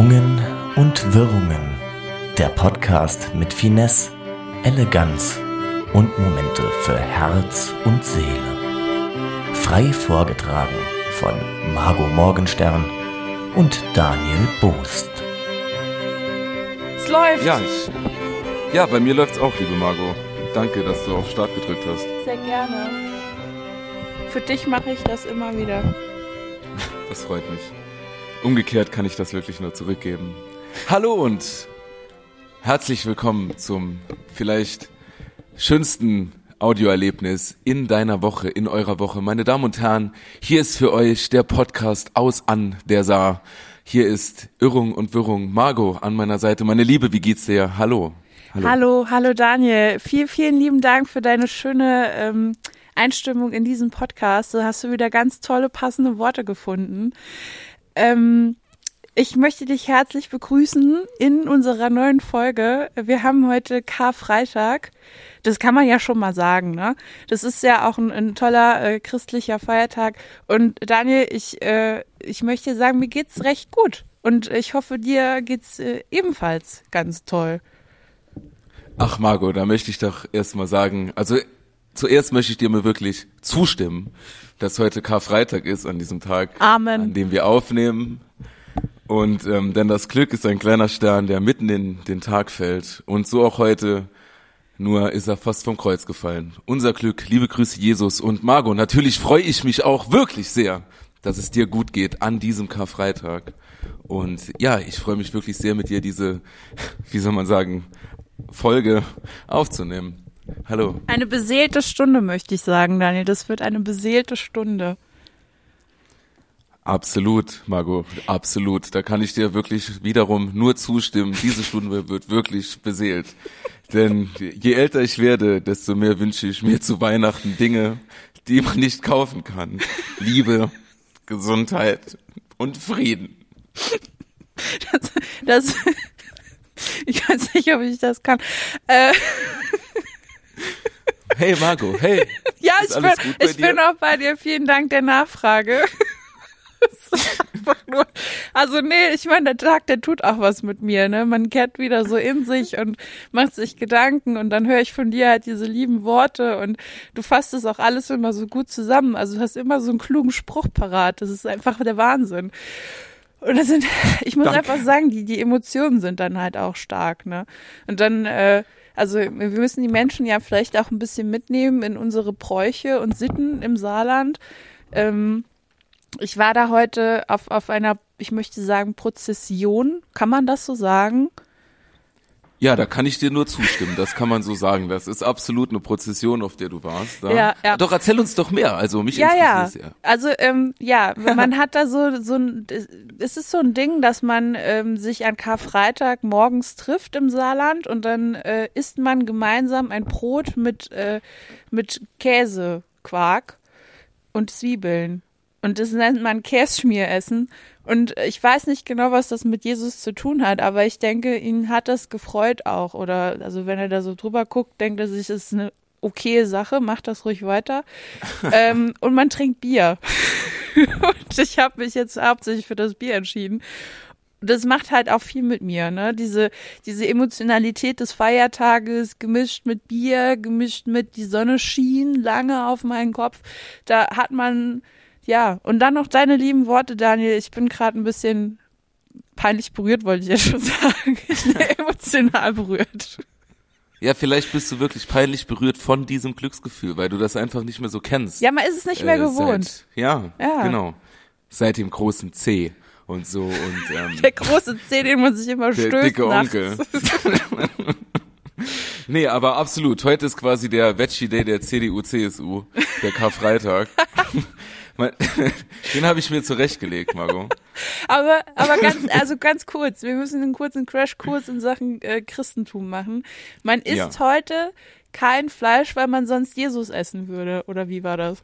Schwungen und Wirrungen. Der Podcast mit Finesse, Eleganz und Momente für Herz und Seele. Frei vorgetragen von Margot Morgenstern und Daniel Boost. Es läuft. Ja, ich, ja, bei mir läuft's auch, liebe Margot. Danke, dass du auf Start gedrückt hast. Sehr gerne. Für dich mache ich das immer wieder. Das freut mich. Umgekehrt kann ich das wirklich nur zurückgeben. Hallo und herzlich willkommen zum vielleicht schönsten Audioerlebnis in deiner Woche, in eurer Woche. Meine Damen und Herren, hier ist für euch der Podcast aus an der Saar. Hier ist Irrung und Wirrung. Margot an meiner Seite. Meine Liebe, wie geht's dir? Hallo. Hallo, hallo, hallo Daniel. Vielen, vielen lieben Dank für deine schöne ähm, Einstimmung in diesen Podcast. Da hast du wieder ganz tolle, passende Worte gefunden. Ähm, ich möchte dich herzlich begrüßen in unserer neuen Folge. Wir haben heute Karfreitag. Das kann man ja schon mal sagen, ne? Das ist ja auch ein, ein toller äh, christlicher Feiertag. Und Daniel, ich, äh, ich möchte sagen, mir geht's recht gut. Und ich hoffe, dir geht's äh, ebenfalls ganz toll. Ach, Margot, da möchte ich doch erstmal sagen, also zuerst möchte ich dir mir wirklich zustimmen, dass heute Karfreitag ist an diesem Tag, Amen. an dem wir aufnehmen. Und ähm, denn das Glück ist ein kleiner Stern, der mitten in den Tag fällt. Und so auch heute, nur ist er fast vom Kreuz gefallen. Unser Glück, liebe Grüße Jesus und Margot. Natürlich freue ich mich auch wirklich sehr, dass es dir gut geht an diesem Karfreitag. Und ja, ich freue mich wirklich sehr mit dir diese, wie soll man sagen, Folge aufzunehmen. Hallo. Eine beseelte Stunde, möchte ich sagen, Daniel. Das wird eine beseelte Stunde. Absolut, Margot, absolut. Da kann ich dir wirklich wiederum nur zustimmen. Diese Stunde wird wirklich beseelt. Denn je älter ich werde, desto mehr wünsche ich mir zu Weihnachten Dinge, die man nicht kaufen kann. Liebe, Gesundheit und Frieden. Das, das ich weiß nicht, ob ich das kann. Äh, Hey Margot, hey. ja, ich, bin, ich bin auch bei dir. Vielen Dank der Nachfrage. Nur, also nee, ich meine, der Tag, der tut auch was mit mir, ne? Man kehrt wieder so in sich und macht sich Gedanken und dann höre ich von dir halt diese lieben Worte und du fasst es auch alles immer so gut zusammen. Also du hast immer so einen klugen Spruch parat. Das ist einfach der Wahnsinn. Und das sind, ich muss Danke. einfach sagen, die, die Emotionen sind dann halt auch stark, ne? Und dann, äh, also wir müssen die Menschen ja vielleicht auch ein bisschen mitnehmen in unsere Bräuche und Sitten im Saarland. Ähm, ich war da heute auf, auf einer, ich möchte sagen, Prozession. Kann man das so sagen? Ja, da kann ich dir nur zustimmen. Das kann man so sagen. Das ist absolut eine Prozession, auf der du warst. Da. Ja, ja. Doch erzähl uns doch mehr. Also mich ja, ja. es ja. Also ähm, ja, man hat da so so ein, es ist so ein Ding, dass man ähm, sich an Karfreitag morgens trifft im Saarland und dann äh, isst man gemeinsam ein Brot mit äh, mit Käsequark und Zwiebeln. Und das nennt man Kässchmieressen. Und ich weiß nicht genau, was das mit Jesus zu tun hat, aber ich denke, ihn hat das gefreut auch. Oder also wenn er da so drüber guckt, denkt er sich, es ist eine okaye Sache, macht das ruhig weiter. ähm, und man trinkt Bier. und ich habe mich jetzt hauptsächlich für das Bier entschieden. Das macht halt auch viel mit mir, ne? Diese, diese Emotionalität des Feiertages, gemischt mit Bier, gemischt mit die Sonne schien lange auf meinen Kopf. Da hat man ja, und dann noch deine lieben Worte, Daniel. Ich bin gerade ein bisschen peinlich berührt, wollte ich ja schon sagen. Ich bin emotional berührt. Ja, vielleicht bist du wirklich peinlich berührt von diesem Glücksgefühl, weil du das einfach nicht mehr so kennst. Ja, man ist es nicht mehr äh, gewohnt. Seit, ja, ja, genau. Seit dem großen C und so und ähm, der große C, den man sich immer der stößt. Dicke Onkel. nee, aber absolut. Heute ist quasi der Veggie Day der CDU, CSU, der Karfreitag. Den habe ich mir zurechtgelegt, Margot. aber, aber ganz, also ganz kurz, wir müssen einen kurzen Crashkurs in Sachen äh, Christentum machen. Man isst ja. heute kein Fleisch, weil man sonst Jesus essen würde, oder wie war das?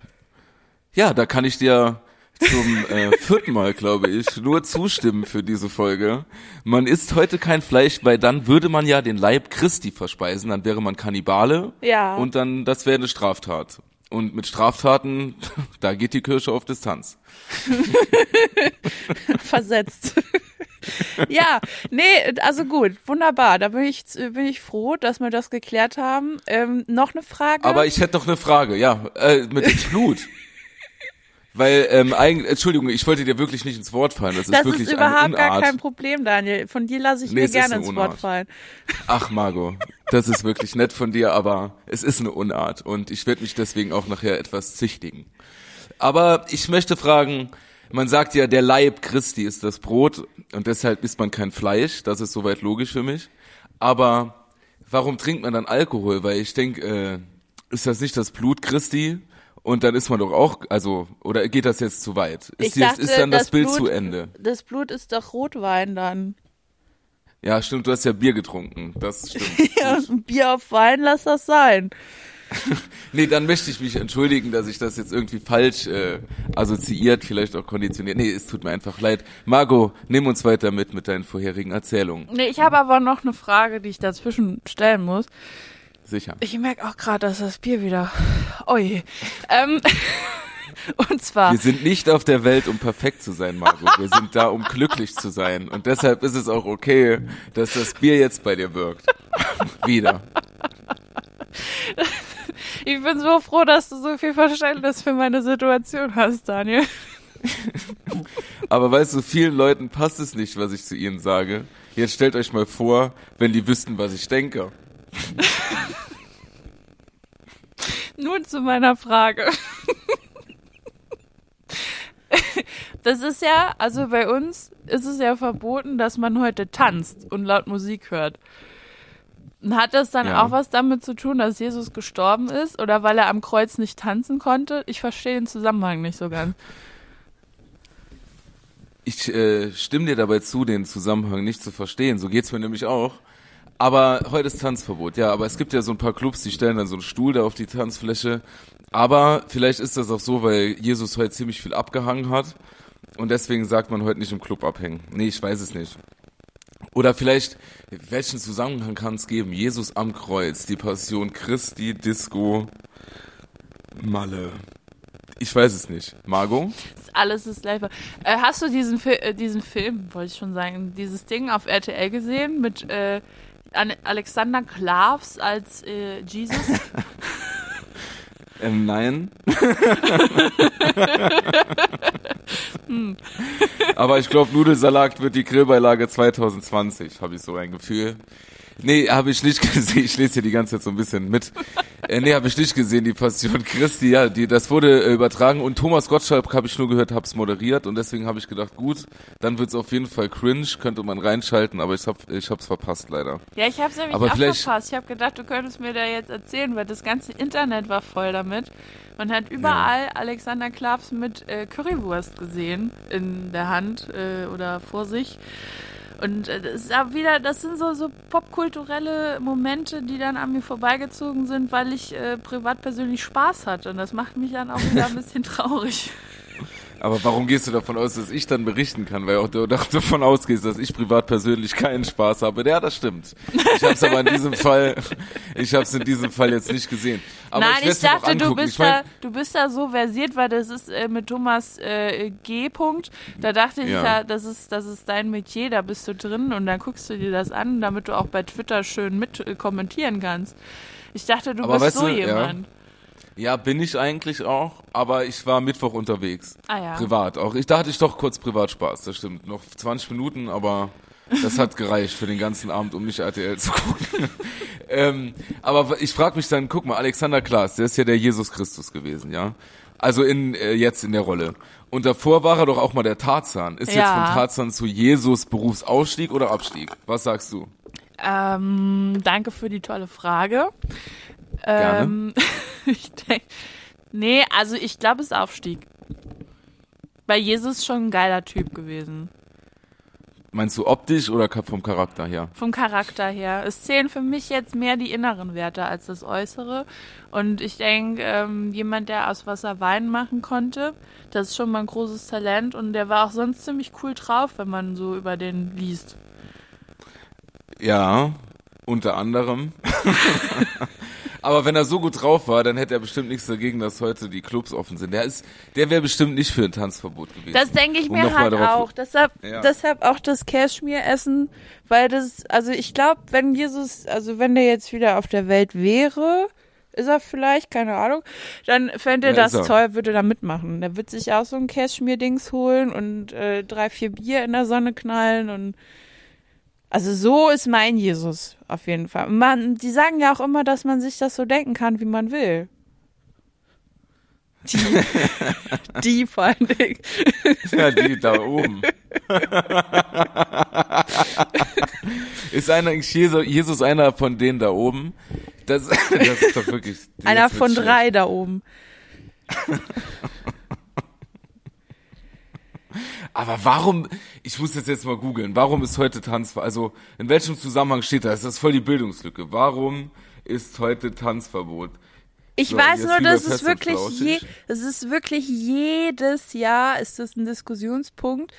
Ja, da kann ich dir zum äh, vierten Mal, glaube ich, nur zustimmen für diese Folge. Man isst heute kein Fleisch, weil dann würde man ja den Leib Christi verspeisen, dann wäre man Kannibale. Ja. Und dann, das wäre eine Straftat. Und mit Straftaten, da geht die Kirche auf Distanz. Versetzt. ja, nee, also gut, wunderbar. Da bin ich, bin ich froh, dass wir das geklärt haben. Ähm, noch eine Frage? Aber ich hätte noch eine Frage, ja, äh, mit dem Blut. Weil, ähm, eigentlich, Entschuldigung, ich wollte dir wirklich nicht ins Wort fallen. Das, das ist wirklich ist überhaupt gar kein Problem, Daniel. Von dir lasse ich Nee, mir gerne ins Wort fallen. Ach, Margot, das ist wirklich nett von dir, aber es ist eine Unart und ich werde mich deswegen auch nachher etwas züchtigen. Aber ich möchte fragen, man sagt ja, der Leib Christi ist das Brot und deshalb isst man kein Fleisch, das ist soweit logisch für mich. Aber warum trinkt man dann Alkohol? Weil ich denke, äh, ist das nicht das Blut Christi? Und dann ist man doch auch, also, oder geht das jetzt zu weit? Ich Ist, jetzt, dachte, ist dann das, das Bild Blut- zu Ende? Das Blut ist doch Rotwein dann. Ja, stimmt, du hast ja Bier getrunken. Das stimmt. Ja, Bier auf Wein, lass das sein. Nee, dann möchte ich mich entschuldigen, dass ich das jetzt irgendwie falsch äh, assoziiert, vielleicht auch konditioniert. Nee, es tut mir einfach leid. Margot, nimm uns weiter mit mit deinen vorherigen Erzählungen. Nee, ich habe aber noch eine Frage, die ich dazwischen stellen muss. Sicher. Ich merke auch gerade, dass das Bier wieder. Oh je. Ähm, und zwar. Wir sind nicht auf der Welt, um perfekt zu sein, Margot. Wir sind da, um glücklich zu sein. Und deshalb ist es auch okay, dass das Bier jetzt bei dir wirkt. Wieder. Ich bin so froh, dass du so viel Verständnis für meine Situation hast, Daniel. Aber weißt du, vielen Leuten passt es nicht, was ich zu ihnen sage. Jetzt stellt euch mal vor, wenn die wüssten, was ich denke. Nun zu meiner Frage. Das ist ja, also bei uns ist es ja verboten, dass man heute tanzt und laut Musik hört. Hat das dann Ja. auch was damit zu tun, dass Jesus gestorben ist oder weil er am Kreuz nicht tanzen konnte? Ich verstehe den Zusammenhang nicht so ganz. Ich äh, stimme dir dabei zu, den Zusammenhang nicht zu verstehen. So geht's mir nämlich auch. Aber heute ist Tanzverbot, ja. Aber es gibt ja so ein paar Clubs, die stellen dann so einen Stuhl da auf die Tanzfläche. Aber vielleicht ist das auch so, weil Jesus heute ziemlich viel abgehangen hat. Und deswegen sagt man heute nicht im Club abhängen. Nee, ich weiß es nicht. Oder vielleicht, welchen Zusammenhang kann es geben? Jesus am Kreuz, die Passion Christi, Disco, Malle. Ich weiß es nicht. Margot? Alles ist live. Äh, hast du diesen, Fi äh, diesen Film, wollte ich schon sagen, dieses Ding auf RTL gesehen mit äh, Alexander Klavs als äh, Jesus? Ähm, nein. Aber ich glaube, Nudelsalat wird die Grillbeilage 2020, habe ich so ein Gefühl. Nee, habe ich nicht gesehen. Ich lese hier die ganze Zeit so ein bisschen mit. Äh, nee, habe ich nicht gesehen, die Passion Christi. Ja, die, das wurde äh, übertragen und Thomas Gottschalk habe ich nur gehört, hab's moderiert und deswegen habe ich gedacht, gut, dann wird's auf jeden Fall cringe, könnte man reinschalten, aber ich hab, ich hab's verpasst leider. ja, ich habe es nämlich Aber auch vielleicht- verpasst. Ich habe gedacht, du könntest mir da jetzt erzählen, weil das ganze Internet war voll damit. Man hat überall Alexander Klavs mit äh, Currywurst gesehen in der Hand äh, oder vor sich. Und äh, das ist auch wieder, das sind so, so popkulturelle Momente, die dann an mir vorbeigezogen sind, weil ich äh, privat persönlich Spaß hatte. Und das macht mich dann auch wieder ein bisschen traurig. Aber warum gehst du davon aus, dass ich dann berichten kann? Weil auch du davon ausgehst, dass ich privat persönlich keinen Spaß habe. Ja, das stimmt. Ich habe es aber in diesem Fall, ich habe es in diesem Fall jetzt nicht gesehen. Aber Nein, ich, ich, dachte, du bist, ich mein, da, du bist da so versiert, weil das ist äh, mit Thomas äh, G. Punkt. Da dachte ich Ja. das, ist, das ist dein Metier, da bist du drin und dann guckst du dir das an, damit du auch bei Twitter schön mit äh, kommentieren kannst. Ich dachte, du Aber bist so du, jemand. ja, bin ich eigentlich auch, aber ich war Mittwoch unterwegs. Ah ja. Privat auch. Ich da hatte ich doch kurz Privatspaß, das stimmt. Noch 20 Minuten, aber das hat gereicht für den ganzen Abend, um nicht RTL zu gucken. ähm, aber ich frage mich dann, guck mal, Alexander Klaas, der ist ja der Jesus Christus gewesen, ja? Also in äh, jetzt in der Rolle. Und davor war er doch auch mal der Tarzan. Ist jetzt Ja. von Tarzan zu Jesus Berufsausstieg oder Abstieg? Was sagst du? Ähm, danke für die tolle Frage. Gerne. Ähm, ich denk, nee, also ich glaube, es ist Aufstieg. Weil Jesus ist schon ein geiler Typ gewesen. Meinst du optisch oder vom Charakter her? Vom Charakter her. Es zählen für mich jetzt mehr die inneren Werte als das Äußere. Und ich denke, ähm, jemand, der aus Wasser Wein machen konnte, das ist schon mal ein großes Talent. Und der war auch sonst ziemlich cool drauf, wenn man so über den liest. Ja, unter anderem. Aber wenn er so gut drauf war, dann hätte er bestimmt nichts dagegen, dass heute die Clubs offen sind. Der ist, der wäre bestimmt nicht für ein Tanzverbot gewesen. Das denke ich Um mir halt auch. Deshalb, Ja. deshalb auch das Cashmere-Essen, weil das, also ich glaube, wenn Jesus, also wenn der jetzt wieder auf der Welt wäre, ist er vielleicht, keine Ahnung, dann fände er Ja, das er. toll, würde da mitmachen. Der wird sich auch so ein Cashmere-Dings holen und äh, drei, vier Bier in der Sonne knallen und also so ist mein Jesus auf jeden Fall. Man, die sagen ja auch immer, dass man sich das so denken kann, wie man will. Die, die vor allen Dingen. Ja, die da oben. ist einer Jesus, Jesus einer von denen da oben? Das, das ist doch wirklich. Einer von drei da oben. Aber warum, ich muss das jetzt mal googeln, warum ist heute Tanzverbot? Also, in welchem Zusammenhang steht das? Das ist voll die Bildungslücke. Warum ist heute Tanzverbot? Ich So, weiß nur, dass es wirklich je, es ist wirklich jedes Jahr ist das ein Diskussionspunkt,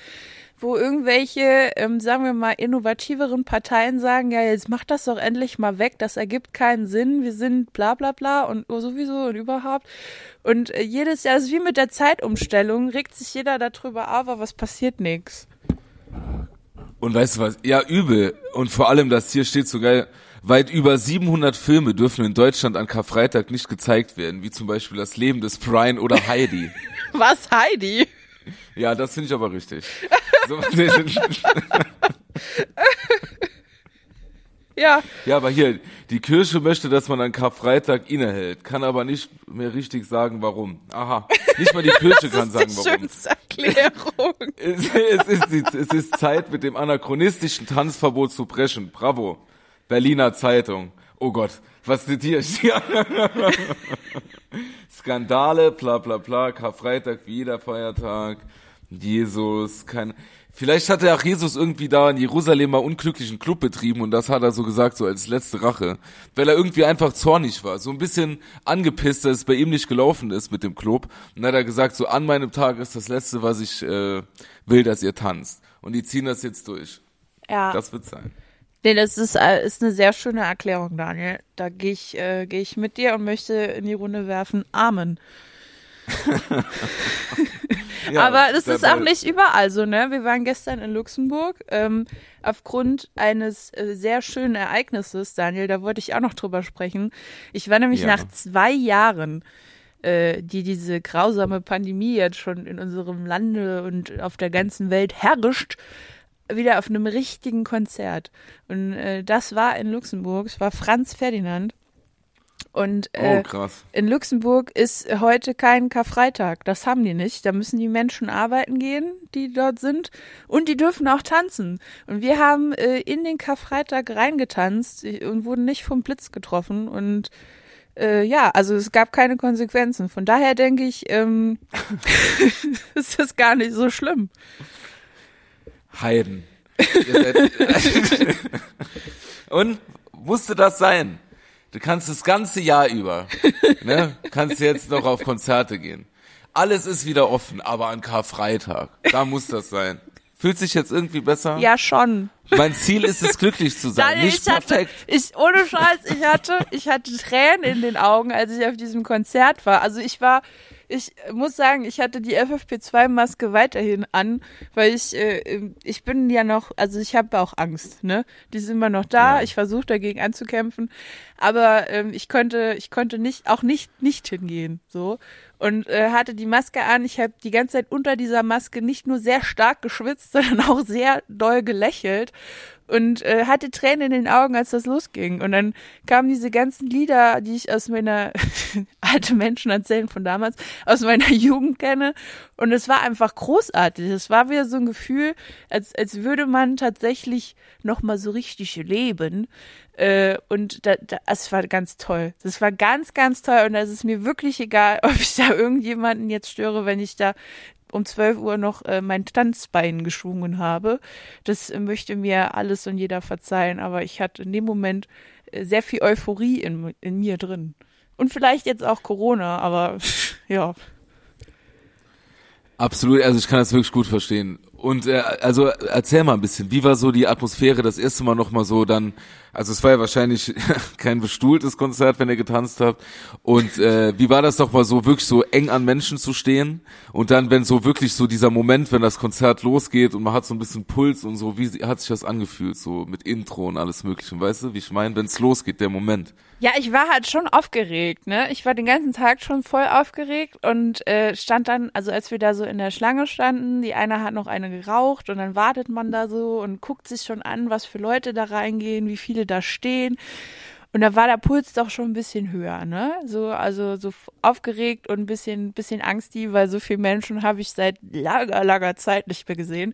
wo irgendwelche, ähm, sagen wir mal, innovativeren Parteien sagen, ja, jetzt macht das doch endlich mal weg, das ergibt keinen Sinn, wir sind bla bla bla und sowieso und überhaupt. Und äh, jedes Jahr, das ist wie mit der Zeitumstellung, regt sich jeder darüber aber es passiert nichts. Und weißt du was? Ja, übel. Und vor allem, das hier steht sogar, weit über 700 Filme dürfen in Deutschland an Karfreitag nicht gezeigt werden, wie zum Beispiel das Leben des Brian oder Heidi. Was, Heidi? Ja, das finde ich aber richtig. So, Ja, ja, aber hier, die Kirche möchte, dass man an Karfreitag innehält, kann aber nicht mehr richtig sagen, warum. Aha, nicht mal die Kirche kann das sagen, ist die warum. schönste Erklärung. Es, es, ist, die- es ist Zeit, mit dem anachronistischen Tanzverbot zu brechen. Bravo. Berliner Zeitung. Oh Gott, was zitiere ich hier? Skandale, bla bla bla, Karfreitag wie jeder Feiertag. Jesus, kein. Vielleicht hat er auch Jesus irgendwie da in Jerusalem mal unglücklichen Club betrieben und das hat er so gesagt, so als letzte Rache. Weil er irgendwie einfach zornig war, so ein bisschen angepisst, dass es bei ihm nicht gelaufen ist mit dem Club. Und dann hat er gesagt, so an meinem Tag ist das Letzte, was ich äh, will, dass ihr tanzt. Und die ziehen das jetzt durch. Ja. Das wird sein. Nee, das ist, äh, ist eine sehr schöne Erklärung, Daniel. Da gehe ich, äh, geh ich mit dir und möchte in die Runde werfen. Amen. Ja, Aber das ist auch nicht überall so, ne? Wir waren gestern in Luxemburg. Ähm, aufgrund eines äh, sehr schönen Ereignisses, Daniel, da wollte ich auch noch drüber sprechen. Ich war nämlich Ja. nach zwei Jahren, äh, die diese grausame Pandemie jetzt schon in unserem Lande und auf der ganzen Welt herrscht, wieder auf einem richtigen Konzert. Und äh, das war in Luxemburg. Es war Franz Ferdinand. Und äh, Oh, in Luxemburg ist heute kein Karfreitag. Das haben die nicht. Da müssen die Menschen arbeiten gehen, die dort sind. Und die dürfen auch tanzen. Und wir haben äh, in den Karfreitag reingetanzt und wurden nicht vom Blitz getroffen. Und äh, ja, also es gab keine Konsequenzen. Von daher denke ich, ähm, ist gar nicht so schlimm. Heiden. Und musste das sein? Du kannst das ganze Jahr über, ne, kannst jetzt noch auf Konzerte gehen. Alles ist wieder offen, aber an Karfreitag, da muss das sein. Fühlt sich jetzt irgendwie besser? Ja, schon. Mein Ziel ist es, glücklich zu sein. Daniel, Nicht ich hatte, perfekt. ich, ohne Scheiß, ich hatte, ich hatte Tränen in den Augen, als ich auf diesem Konzert war. Also ich war, ich muss sagen, ich hatte die FFP2-Maske weiterhin an, weil ich, äh, ich bin ja noch, also ich habe auch Angst, ne? Die ist immer noch da. Ja. Ich versuche dagegen anzukämpfen, aber ähm, ich konnte, ich konnte nicht, auch nicht, nicht hingehen, so und äh, hatte die Maske an. Ich habe die ganze Zeit unter dieser Maske nicht nur sehr stark geschwitzt, sondern auch sehr doll gelächelt und äh, hatte Tränen in den Augen, als das losging. Und dann kamen diese ganzen Lieder, die ich aus meiner alte Menschen erzählen von damals, aus meiner Jugend kenne. Und es war einfach großartig. Es war wieder so ein Gefühl, als, als würde man tatsächlich noch mal so richtig leben. Äh, und da, da, es war ganz toll. Das war ganz, ganz toll. Und es ist mir wirklich egal, ob ich da irgendjemanden jetzt störe, wenn ich da um 12 Uhr noch äh, mein Tanzbein geschwungen habe. Das äh, möchte mir alles und jeder verzeihen, aber ich hatte in dem Moment äh, sehr viel Euphorie in, in mir drin. Und vielleicht jetzt auch Corona, aber ja. Absolut, also ich kann das wirklich gut verstehen. Und äh, also erzähl mal ein bisschen, wie war so die Atmosphäre das erste Mal nochmal so dann, also es war ja wahrscheinlich kein bestuhltes Konzert, wenn ihr getanzt habt. Und äh, wie war das doch mal so, wirklich so eng an Menschen zu stehen? Und dann, wenn so wirklich so dieser Moment, wenn das Konzert losgeht und man hat so ein bisschen Puls und so, wie hat sich das angefühlt, so mit Intro und alles mögliche, weißt du, wie ich meine, wenn es losgeht, der Moment. Ja, ich war halt schon aufgeregt, ne? Ich war den ganzen Tag schon voll aufgeregt und äh, stand dann, also als wir da so in der Schlange standen, die eine hat noch eine geraucht und dann wartet man da so und guckt sich schon an, was für Leute da reingehen, wie viele da stehen. Und da war der Puls doch schon ein bisschen höher, ne? So, also so aufgeregt und ein bisschen, bisschen angstig, weil so viele Menschen habe ich seit langer, langer Zeit nicht mehr gesehen.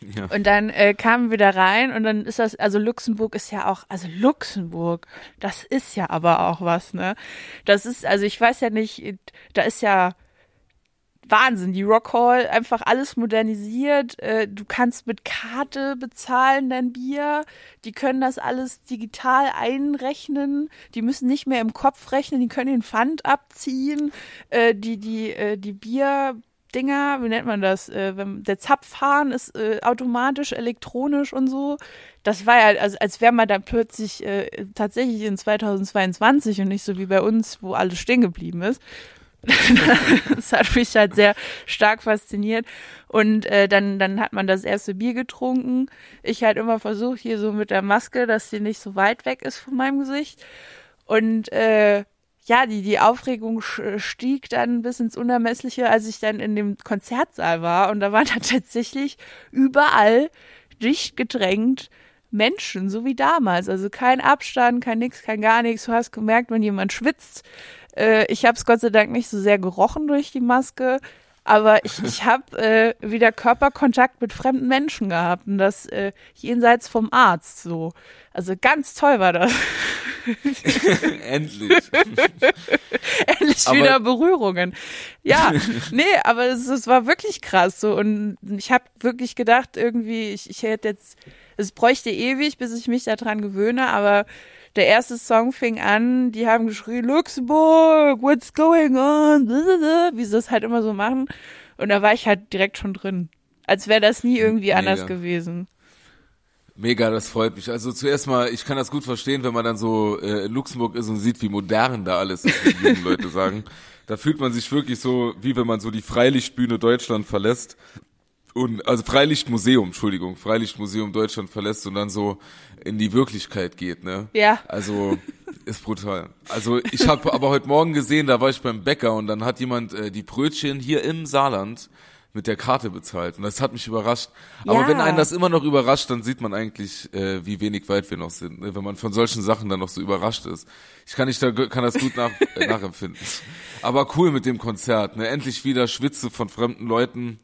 Ja. Und dann äh, kamen wir da rein und dann ist das, also Luxemburg ist ja auch, also Luxemburg, das ist ja aber auch was, ne? Das ist, also ich weiß ja nicht, da ist ja Wahnsinn, die Rock Hall, einfach alles modernisiert. Äh, du kannst mit Karte bezahlen dein Bier. Die können das alles digital einrechnen. Die müssen nicht mehr im Kopf rechnen, die können den Pfand abziehen. Äh, die, die, äh, die Bier wie nennt man das? Der Zapfhahn ist automatisch, elektronisch und so. Das war ja, also, als wäre man da plötzlich tatsächlich in 2022 und nicht so wie bei uns, wo alles stehen geblieben ist. Das hat mich halt sehr stark fasziniert. Und äh, dann, dann hat man das erste Bier getrunken. Ich halt immer versucht, hier so mit der Maske, dass sie nicht so weit weg ist von meinem Gesicht. Und äh, ja, die, die Aufregung stieg dann bis ins Unermessliche, als ich dann in dem Konzertsaal war. Und da waren da tatsächlich überall dicht gedrängt Menschen, so wie damals. Also kein Abstand, kein nix, kein gar nichts. Du hast gemerkt, wenn jemand schwitzt. Äh, ich habe es Gott sei Dank nicht so sehr gerochen durch die Maske. Aber ich, ich habe äh, wieder Körperkontakt mit fremden Menschen gehabt und das äh, jenseits vom Arzt so. Also ganz toll war das. Endlich. Endlich aber wieder Berührungen. Ja, nee, aber es, es war wirklich krass so und ich habe wirklich gedacht irgendwie, ich, ich hätte jetzt, es bräuchte ewig, bis ich mich daran gewöhne, aber der erste Song fing an, die haben geschrien, Luxemburg, what's going on? Wie sie das halt immer so machen. Und da war ich halt direkt schon drin. Als wäre das nie irgendwie Mega. anders gewesen. Mega, das freut mich. Also zuerst mal, ich kann das gut verstehen, wenn man dann so äh, in Luxemburg ist und sieht, wie modern da alles ist, wie die Leute sagen. Da fühlt man sich wirklich so, wie wenn man so die Freilichtbühne Deutschland verlässt und also Freilichtmuseum, Entschuldigung, Freilichtmuseum Deutschland verlässt und dann so in die Wirklichkeit geht, ne? Ja. Also ist brutal. Also ich habe aber heute Morgen gesehen, da war ich beim Bäcker und dann hat jemand äh, die Brötchen hier im Saarland mit der Karte bezahlt und das hat mich überrascht. Aber ja. wenn einen das immer noch überrascht, dann sieht man eigentlich, äh, wie wenig weit wir noch sind, ne? wenn man von solchen Sachen dann noch so überrascht ist. Ich kann nicht, da kann das gut nach, äh, nachempfinden. Aber cool mit dem Konzert, ne? Endlich wieder Schwitze von fremden Leuten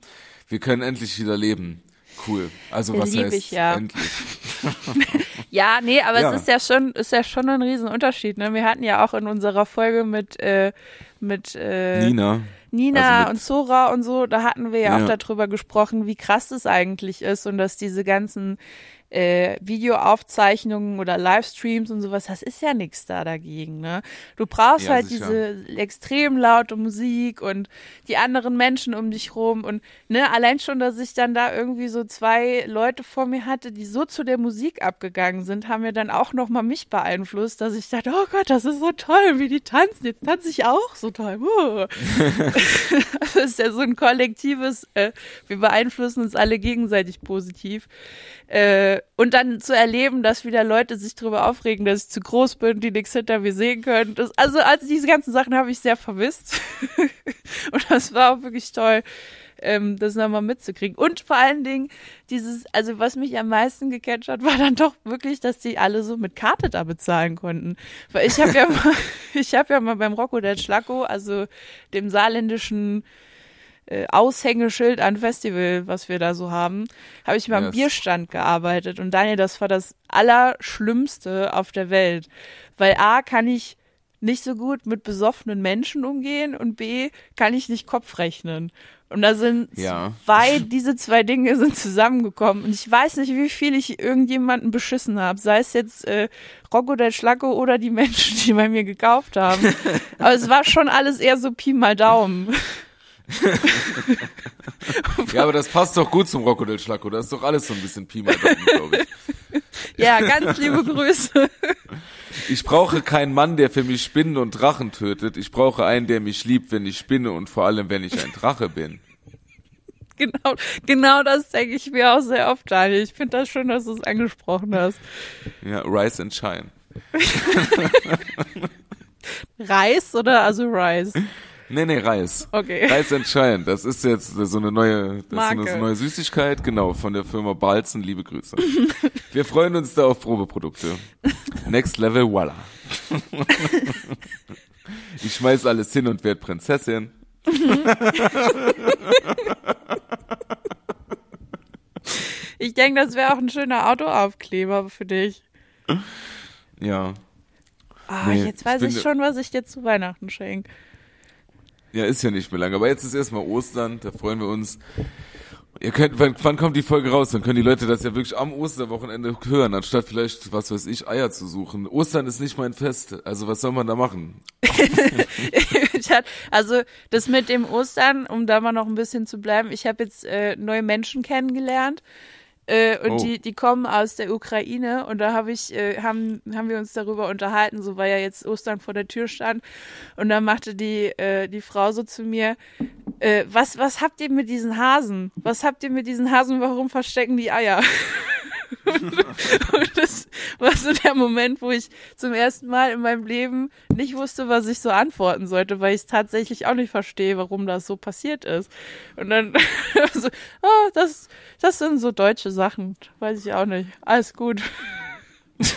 wir können endlich wieder leben. Cool. Also was heißt ich, ja. endlich? ja, nee, aber ja. es ist ja schon, ist ja schon ein Riesenunterschied. Ne? Wir hatten ja auch in unserer Folge mit äh, mit äh, Nina. Nina also und Zora und so, da hatten wir ja, ja auch darüber gesprochen, wie krass das eigentlich ist und dass diese ganzen äh, Videoaufzeichnungen oder Livestreams und sowas, das ist ja nichts da dagegen, ne? Du brauchst ja, halt sicher. diese extrem laute Musik und die anderen Menschen um dich rum und ne, allein schon, dass ich dann da irgendwie so zwei Leute vor mir hatte, die so zu der Musik abgegangen sind, haben mir dann auch nochmal mich beeinflusst, dass ich dachte, oh Gott, das ist so toll, wie die tanzen, jetzt tanze ich auch so toll. Uh. das ist ja so ein kollektives, äh, wir beeinflussen uns alle gegenseitig positiv. Äh, und dann zu erleben, dass wieder Leute sich darüber aufregen, dass ich zu groß bin, die nichts hinter mir sehen können. Das, also, also diese ganzen Sachen habe ich sehr vermisst. und das war auch wirklich toll, ähm, das nochmal mitzukriegen. Und vor allen Dingen dieses, also was mich am meisten gecatcht hat, war dann doch wirklich, dass die alle so mit Karte da bezahlen konnten. Weil ich habe ja mal, ich habe ja mal beim Rocco del Schlacco, also dem saarländischen äh, Aushängeschild an Festival, was wir da so haben, habe ich mal yes. am Bierstand gearbeitet. Und Daniel, das war das Allerschlimmste auf der Welt. Weil A, kann ich nicht so gut mit besoffenen Menschen umgehen und B, kann ich nicht Kopf rechnen. Und da sind ja. zwei, diese zwei Dinge sind zusammengekommen. Und ich weiß nicht, wie viel ich irgendjemanden beschissen habe. Sei es jetzt äh, Rocco der Schlacko oder die Menschen, die bei mir gekauft haben. Aber es war schon alles eher so Pi mal Daumen. ja, aber das passt doch gut zum Rocco del Schlacco. Das ist doch alles so ein bisschen Pi mal glaube ich. Ja, ganz liebe Grüße. Ich brauche keinen Mann, der für mich Spinnen und Drachen tötet. Ich brauche einen, der mich liebt, wenn ich spinne und vor allem, wenn ich ein Drache bin. Genau, genau das denke ich mir auch sehr oft, Daniel. Ich finde das schön, dass du es angesprochen hast. Ja, Rise and Shine. Reis oder also Rice? Nee, nee, Reis. Okay. Reis Shine. Das ist jetzt so eine neue, das ist so Marke. eine neue Süßigkeit, genau, von der Firma Balzen. Liebe Grüße. Wir freuen uns da auf Probeprodukte. Next Level, voila. Ich schmeiß alles hin und werd Prinzessin. Ich denke, das wäre auch ein schöner Autoaufkleber für dich. Ja. Ah, Nee, jetzt weiß ich ich, schon, was ich dir zu Weihnachten schenke. Ja, ist ja nicht mehr lang. Aber jetzt ist erstmal Ostern, da freuen wir uns. Ihr könnt, wann, wann kommt die Folge raus? Dann können die Leute das ja wirklich am Osterwochenende hören, anstatt vielleicht, was weiß ich, Eier zu suchen. Ostern ist nicht mein Fest. Also was soll man da machen? Also das mit dem Ostern, um da mal noch ein bisschen zu bleiben, ich habe jetzt äh, neue Menschen kennengelernt. Äh, und Oh. die, die kommen aus der Ukraine und da habe ich, äh, haben, haben wir uns darüber unterhalten, so weil ja jetzt Ostern vor der Tür stand. Und dann machte die, äh, die Frau so zu mir, äh, was, was habt ihr mit diesen Hasen? Was habt ihr mit diesen Hasen? Warum verstecken die Eier? und das war so der Moment, wo ich zum ersten Mal in meinem Leben nicht wusste, was ich so antworten sollte, weil ich es tatsächlich auch nicht verstehe, warum das so passiert ist. Und dann so, oh, das, das sind so deutsche Sachen, weiß ich auch nicht. Alles gut.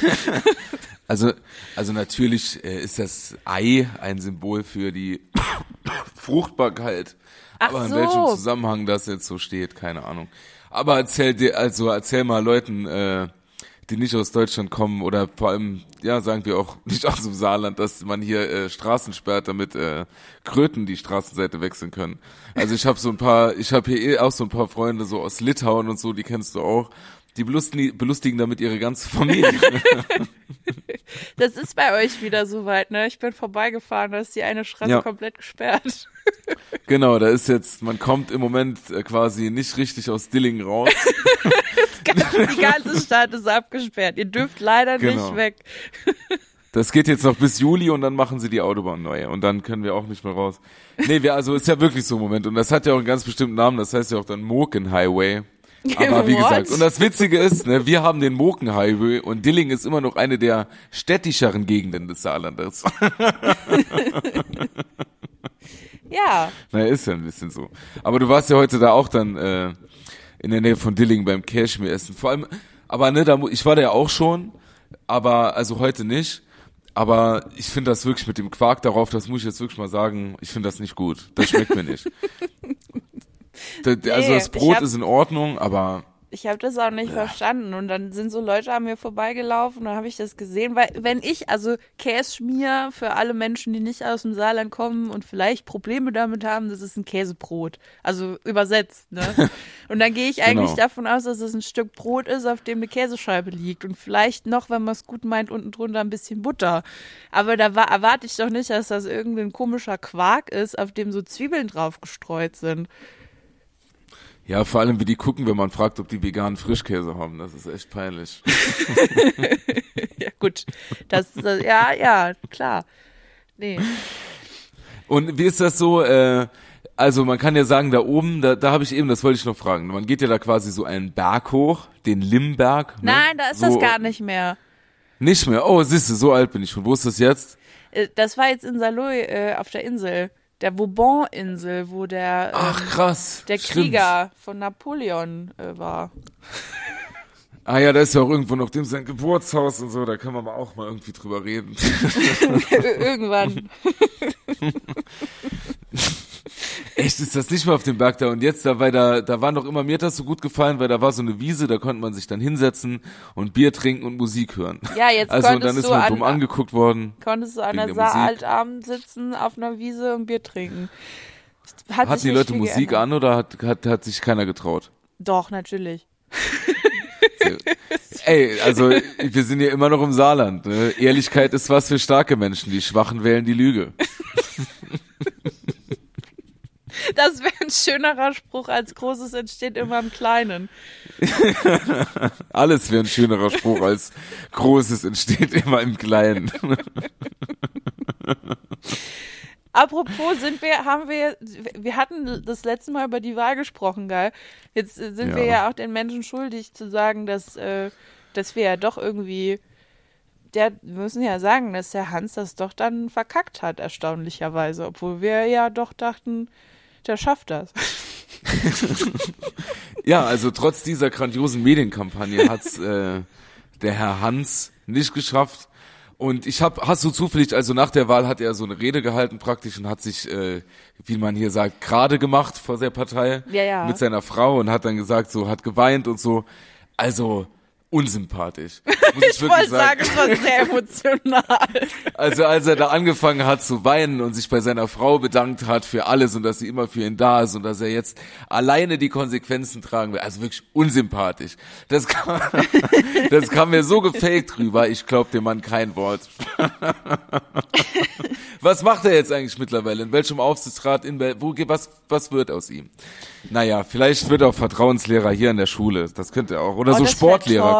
Also, also natürlich äh, ist das Ei ein Symbol für die Fruchtbarkeit. Ach Aber in so. welchem Zusammenhang das jetzt so steht, keine Ahnung. Aber erzähl dir, also erzähl mal Leuten, äh, die nicht aus Deutschland kommen oder vor allem, ja, sagen wir auch nicht aus dem Saarland, dass man hier äh, Straßen sperrt, damit äh, Kröten die Straßenseite wechseln können. Also ich habe so ein paar, ich habe hier eh auch so ein paar Freunde so aus Litauen und so, die kennst du auch. Die belustigen, belustigen damit ihre ganze Familie. Das ist bei euch wieder soweit, ne? Ich bin vorbeigefahren, da ist die eine Straße Ja. komplett gesperrt. Genau, da ist jetzt, man kommt im Moment äh, quasi nicht richtig aus Dillingen raus. Die ganze Stadt ist abgesperrt. Ihr dürft leider Genau. nicht weg. Das geht jetzt noch bis Juli und dann machen sie die Autobahn neu und dann können wir auch nicht mehr raus. Nee, wir, also ist ja wirklich so ein Moment und das hat ja auch einen ganz bestimmten Namen, das heißt ja auch dann Moken Highway. Aber wie What? gesagt, und das Witzige ist, ne, wir haben den Moken Highway und Dillingen ist immer noch eine der städtischeren Gegenden des Saarlandes. Ja, naja, ist ja ein bisschen so. Aber du warst ja heute da auch dann äh, in der Nähe von Dillingen beim Cashmere essen. Vor allem, aber ne, da, ich war da ja auch schon, aber also heute nicht. Aber ich finde das wirklich mit dem Quark darauf, das muss ich jetzt wirklich mal sagen, ich finde das nicht gut. Das schmeckt mir nicht. Da- also Nee, das ich Brot hab- ist in Ordnung, aber ich habe das auch nicht verstanden. Und dann sind so Leute an mir vorbeigelaufen und dann habe ich das gesehen. Weil wenn ich, also Kässchmier für alle Menschen, die nicht aus dem Saarland kommen und vielleicht Probleme damit haben, das ist ein Käsebrot. Also übersetzt, ne? Und dann gehe ich eigentlich Genau. davon aus, dass es ein Stück Brot ist, auf dem eine Käsescheibe liegt. Und vielleicht noch, wenn man es gut meint, unten drunter ein bisschen Butter. Aber da war, erwarte ich doch nicht, dass das irgendein komischer Quark ist, auf dem so Zwiebeln drauf gestreut sind. Ja, vor allem wie die gucken, wenn man fragt, ob die veganen Frischkäse haben. Das ist echt peinlich. Ja, gut. Das, das ja, ja, klar. Nee. Und wie ist das so? Äh, also man kann ja sagen, da oben, da, da habe ich eben, das wollte ich noch fragen. Man geht ja da quasi so einen Berg hoch, den Limberg. Ne? Nein, da ist so, das gar nicht mehr. Nicht mehr. Oh, siehste, so alt bin ich schon. Wo ist das jetzt? Äh, Das war jetzt in Saloy äh, auf der Insel. Der Vauban-Insel, wo der, Ach ähm, krass. der stimmt. Krieger von Napoleon äh, war. Ah ja, da ist ja auch irgendwo noch dem sein Geburtshaus und so. Da kann man mal auch mal irgendwie drüber reden. Irgendwann. Echt, ist das nicht mehr auf dem Berg da? Und jetzt, da, weil da, da war noch immer, mir hat das so gut gefallen, weil da war so eine Wiese, da konnte man sich dann hinsetzen und Bier trinken und Musik hören. Ja, jetzt Also konntest dann ist man an- dumm angeguckt worden. Konntest du an der der Musik. Saaraltabend sitzen, auf einer Wiese und Bier trinken. Hat Hatten sich die Leute Musik geändert. an oder hat, hat, hat sich keiner getraut? Doch, natürlich. Ey, also wir sind ja immer noch im Saarland. Ne? Ehrlichkeit ist was für starke Menschen. Die Schwachen wählen die Lüge. Das wäre ein schönerer Spruch als Großes entsteht immer im Kleinen. Alles wäre ein schönerer Spruch als Großes entsteht immer im Kleinen. Apropos sind wir, haben wir, wir hatten das letzte Mal über die Wahl gesprochen, geil. Jetzt äh, sind Ja. wir ja auch den Menschen schuldig zu sagen, dass, äh, dass wir ja doch irgendwie, der, wir müssen ja sagen, dass der Hans das doch dann verkackt hat, erstaunlicherweise, obwohl wir ja doch dachten, der schafft das. Ja, also trotz dieser grandiosen Medienkampagne hat's äh, der Herr Hans nicht geschafft. Und ich habe, hast du zufällig, also nach der Wahl hat er so eine Rede gehalten praktisch und hat sich, äh, wie man hier sagt, gerade gemacht vor der Partei Ja, ja. mit seiner Frau und hat dann gesagt, so hat geweint und so. Also unsympathisch. Muss ich, Ich wollte sagen, es war sehr emotional. Also als er da angefangen hat zu weinen und sich bei seiner Frau bedankt hat für alles und dass sie immer für ihn da ist und dass er jetzt alleine die Konsequenzen tragen will. Also wirklich unsympathisch. Das kam, das kam mir so gefaked rüber. Ich glaub dem Mann kein Wort. Was macht er jetzt eigentlich mittlerweile? In welchem Aufsichtsrat? In wo, was, was wird aus ihm? Naja, vielleicht wird er auch Vertrauenslehrer hier in der Schule. Das könnte er auch. Oder Oh, so das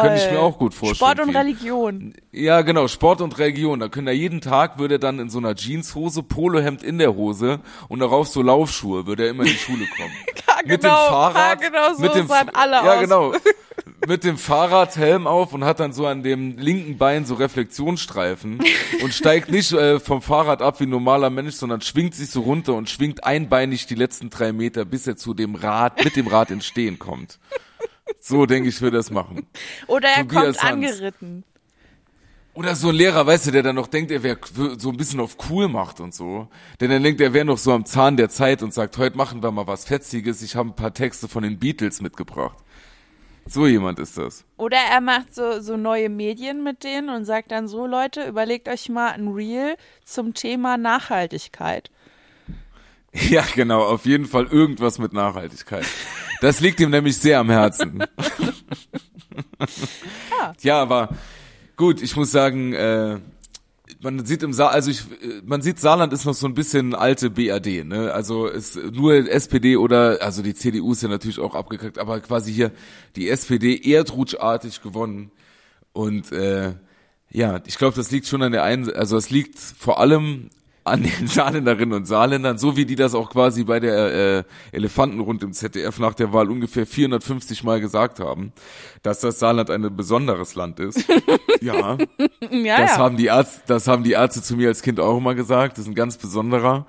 Könnte ich mir auch gut vorstellen. Sport und. Religion. Ja, genau, Sport und Religion. Da können er jeden Tag, würde er dann in so einer Jeanshose, Polohemd in der Hose und darauf so Laufschuhe, würde er immer in die Schule kommen. Ja, mit genau, dem Fahrrad, ja, genau so mit dem, sahen alle ja, aus. genau. Mit dem Fahrrad Helm auf und hat dann so an dem linken Bein so Reflexionsstreifen und steigt nicht äh, vom Fahrrad ab wie ein normaler Mensch, sondern schwingt sich so runter und schwingt einbeinig die letzten drei Meter, bis er zu dem Rad, mit dem Rad ins Stehen kommt. So denke ich, würde er es machen. Oder er Tobias kommt Hans. angeritten. Oder so ein Lehrer, weißt du, der dann noch denkt, er wäre so ein bisschen auf cool macht und so. Der dann denkt, er wäre noch so am Zahn der Zeit und sagt, heute machen wir mal was Fetziges. Ich habe ein paar Texte von den Beatles mitgebracht. So jemand ist das. Oder er macht so, so neue Medien mit denen und sagt dann so, Leute, überlegt euch mal ein Reel zum Thema Nachhaltigkeit. Ja, genau, auf jeden Fall irgendwas mit Nachhaltigkeit. Das liegt ihm nämlich sehr am Herzen. Ja. Ja, aber gut, ich muss sagen, äh, man sieht im Saar, also ich, äh, man sieht Saarland ist noch so ein bisschen alte BAD, ne? Also ist nur SPD oder, also die CDU ist ja natürlich auch abgekackt, aber quasi hier die SPD erdrutschartig gewonnen. Und äh, ja, ich glaube, das liegt schon an der einen, also es liegt vor allem an den Saarländerinnen und Saarländern, so wie die das auch quasi bei der äh, Elefantenrund im ZDF nach der Wahl ungefähr 450 Mal gesagt haben, dass das Saarland ein besonderes Land ist. ja, Ja, das ja. haben die Ärzte, das haben die Ärzte zu mir als Kind auch immer gesagt. Das ist ein ganz besonderer.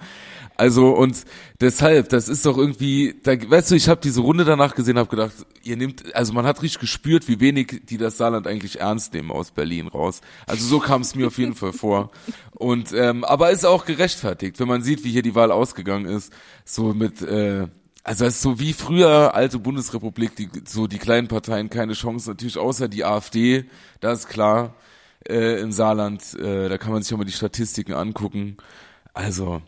Also und deshalb, das ist doch irgendwie, da, weißt du, ich habe diese Runde danach gesehen, habe gedacht, ihr nehmt, also man hat richtig gespürt, wie wenig die das Saarland eigentlich ernst nehmen aus Berlin raus. Also so kam es mir auf jeden Fall vor. Und ähm, aber ist auch gerechtfertigt, wenn man sieht, wie hier die Wahl ausgegangen ist, so mit äh, also es ist so wie früher alte Bundesrepublik, die so die kleinen Parteien keine Chance, natürlich außer die AfD, das ist klar äh, im Saarland, äh, da kann man sich auch mal die Statistiken angucken. Also,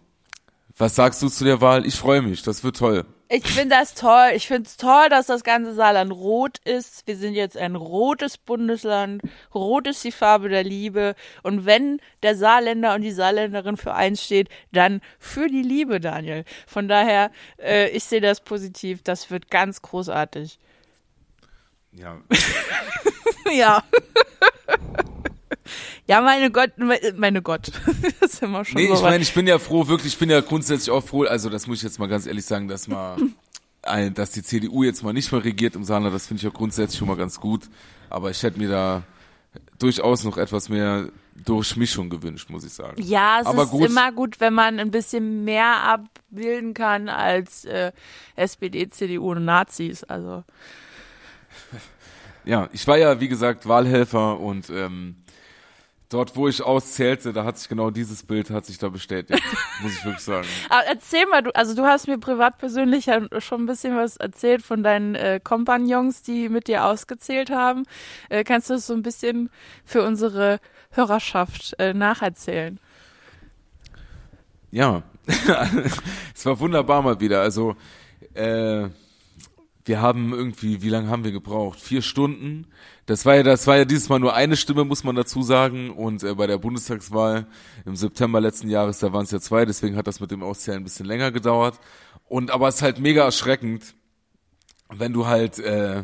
was sagst du zu der Wahl? Ich freue mich, das wird toll. Ich finde das toll. Ich finde es toll, dass das ganze Saarland rot ist. Wir sind jetzt ein rotes Bundesland. Rot ist die Farbe der Liebe. Und wenn der Saarländer und die Saarländerin für eins steht, dann für die Liebe, Daniel. Von daher, äh, ich sehe das positiv. Das wird ganz großartig. Ja, Ja. ja, meine Gott, meine Gott. das ist immer schon nee, so ich meine, ich bin ja froh, wirklich, ich bin ja grundsätzlich auch froh, also das muss ich jetzt mal ganz ehrlich sagen, dass mal, dass die CDU jetzt mal nicht mehr regiert im Saarland, das finde ich ja grundsätzlich schon mal ganz gut. Aber ich hätte mir da durchaus noch etwas mehr Durchmischung gewünscht, muss ich sagen. Ja, es Aber ist gut. immer gut, wenn man ein bisschen mehr abbilden kann als äh, SPD, CDU und Nazis. Also Ja, ich war ja, wie gesagt, Wahlhelfer und ähm, dort, wo ich auszählte, da hat sich genau dieses Bild hat sich da bestätigt, muss ich wirklich sagen. Aber erzähl mal, du, also du hast mir privat persönlich ja schon ein bisschen was erzählt von deinen äh, Kompagnons, die mit dir ausgezählt haben. Äh, kannst du das so ein bisschen für unsere Hörerschaft äh, nacherzählen? Ja, es war wunderbar mal wieder. Also äh, wir haben irgendwie, wie lange haben wir gebraucht? Vier Stunden. Das war ja, das war ja dieses Mal nur eine Stimme, muss man dazu sagen. Und äh, bei der Bundestagswahl im September letzten Jahres, da waren es ja zwei, deswegen hat das mit dem Auszählen ein bisschen länger gedauert. Und aber es ist halt mega erschreckend, wenn du halt, äh,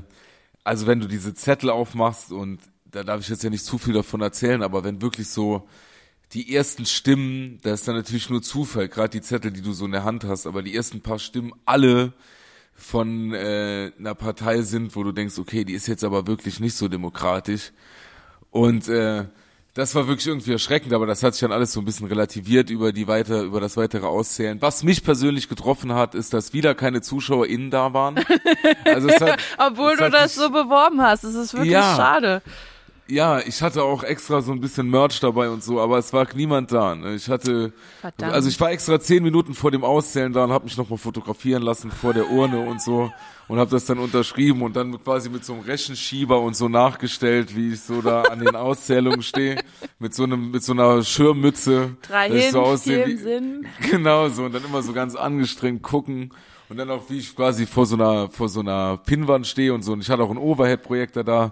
also wenn du diese Zettel aufmachst und da darf ich jetzt ja nicht zu viel davon erzählen, aber wenn wirklich so die ersten Stimmen, das ist dann natürlich nur Zufall, gerade die Zettel, die du so in der Hand hast, aber die ersten paar Stimmen alle von äh, einer Partei sind, wo du denkst, okay, die ist jetzt aber wirklich nicht so demokratisch. Und äh, das war wirklich irgendwie erschreckend, aber das hat sich dann alles so ein bisschen relativiert über die weiter, über das weitere Auszählen. Was mich persönlich getroffen hat, ist, dass wieder keine ZuschauerInnen da waren. Also es hat, Obwohl es du das so beworben hast, es ist wirklich ja, schade. Ja, ich hatte auch extra so ein bisschen Merch dabei und so, aber es war niemand da. Ne? Ich hatte, Verdammt. also ich war extra zehn Minuten vor dem Auszählen da und habe mich nochmal fotografieren lassen vor der Urne und so und habe das dann unterschrieben und dann quasi mit so einem Rechenschieber und so nachgestellt, wie ich so da an den Auszählungen stehe, mit so einem, mit so einer Schirmmütze. Drei hin, so aussehe, wie, Sinn. Genau so und dann immer so ganz angestrengt gucken und dann auch wie ich quasi vor so einer, vor so einer Pinnwand stehe und so und ich hatte auch einen Overhead-Projektor da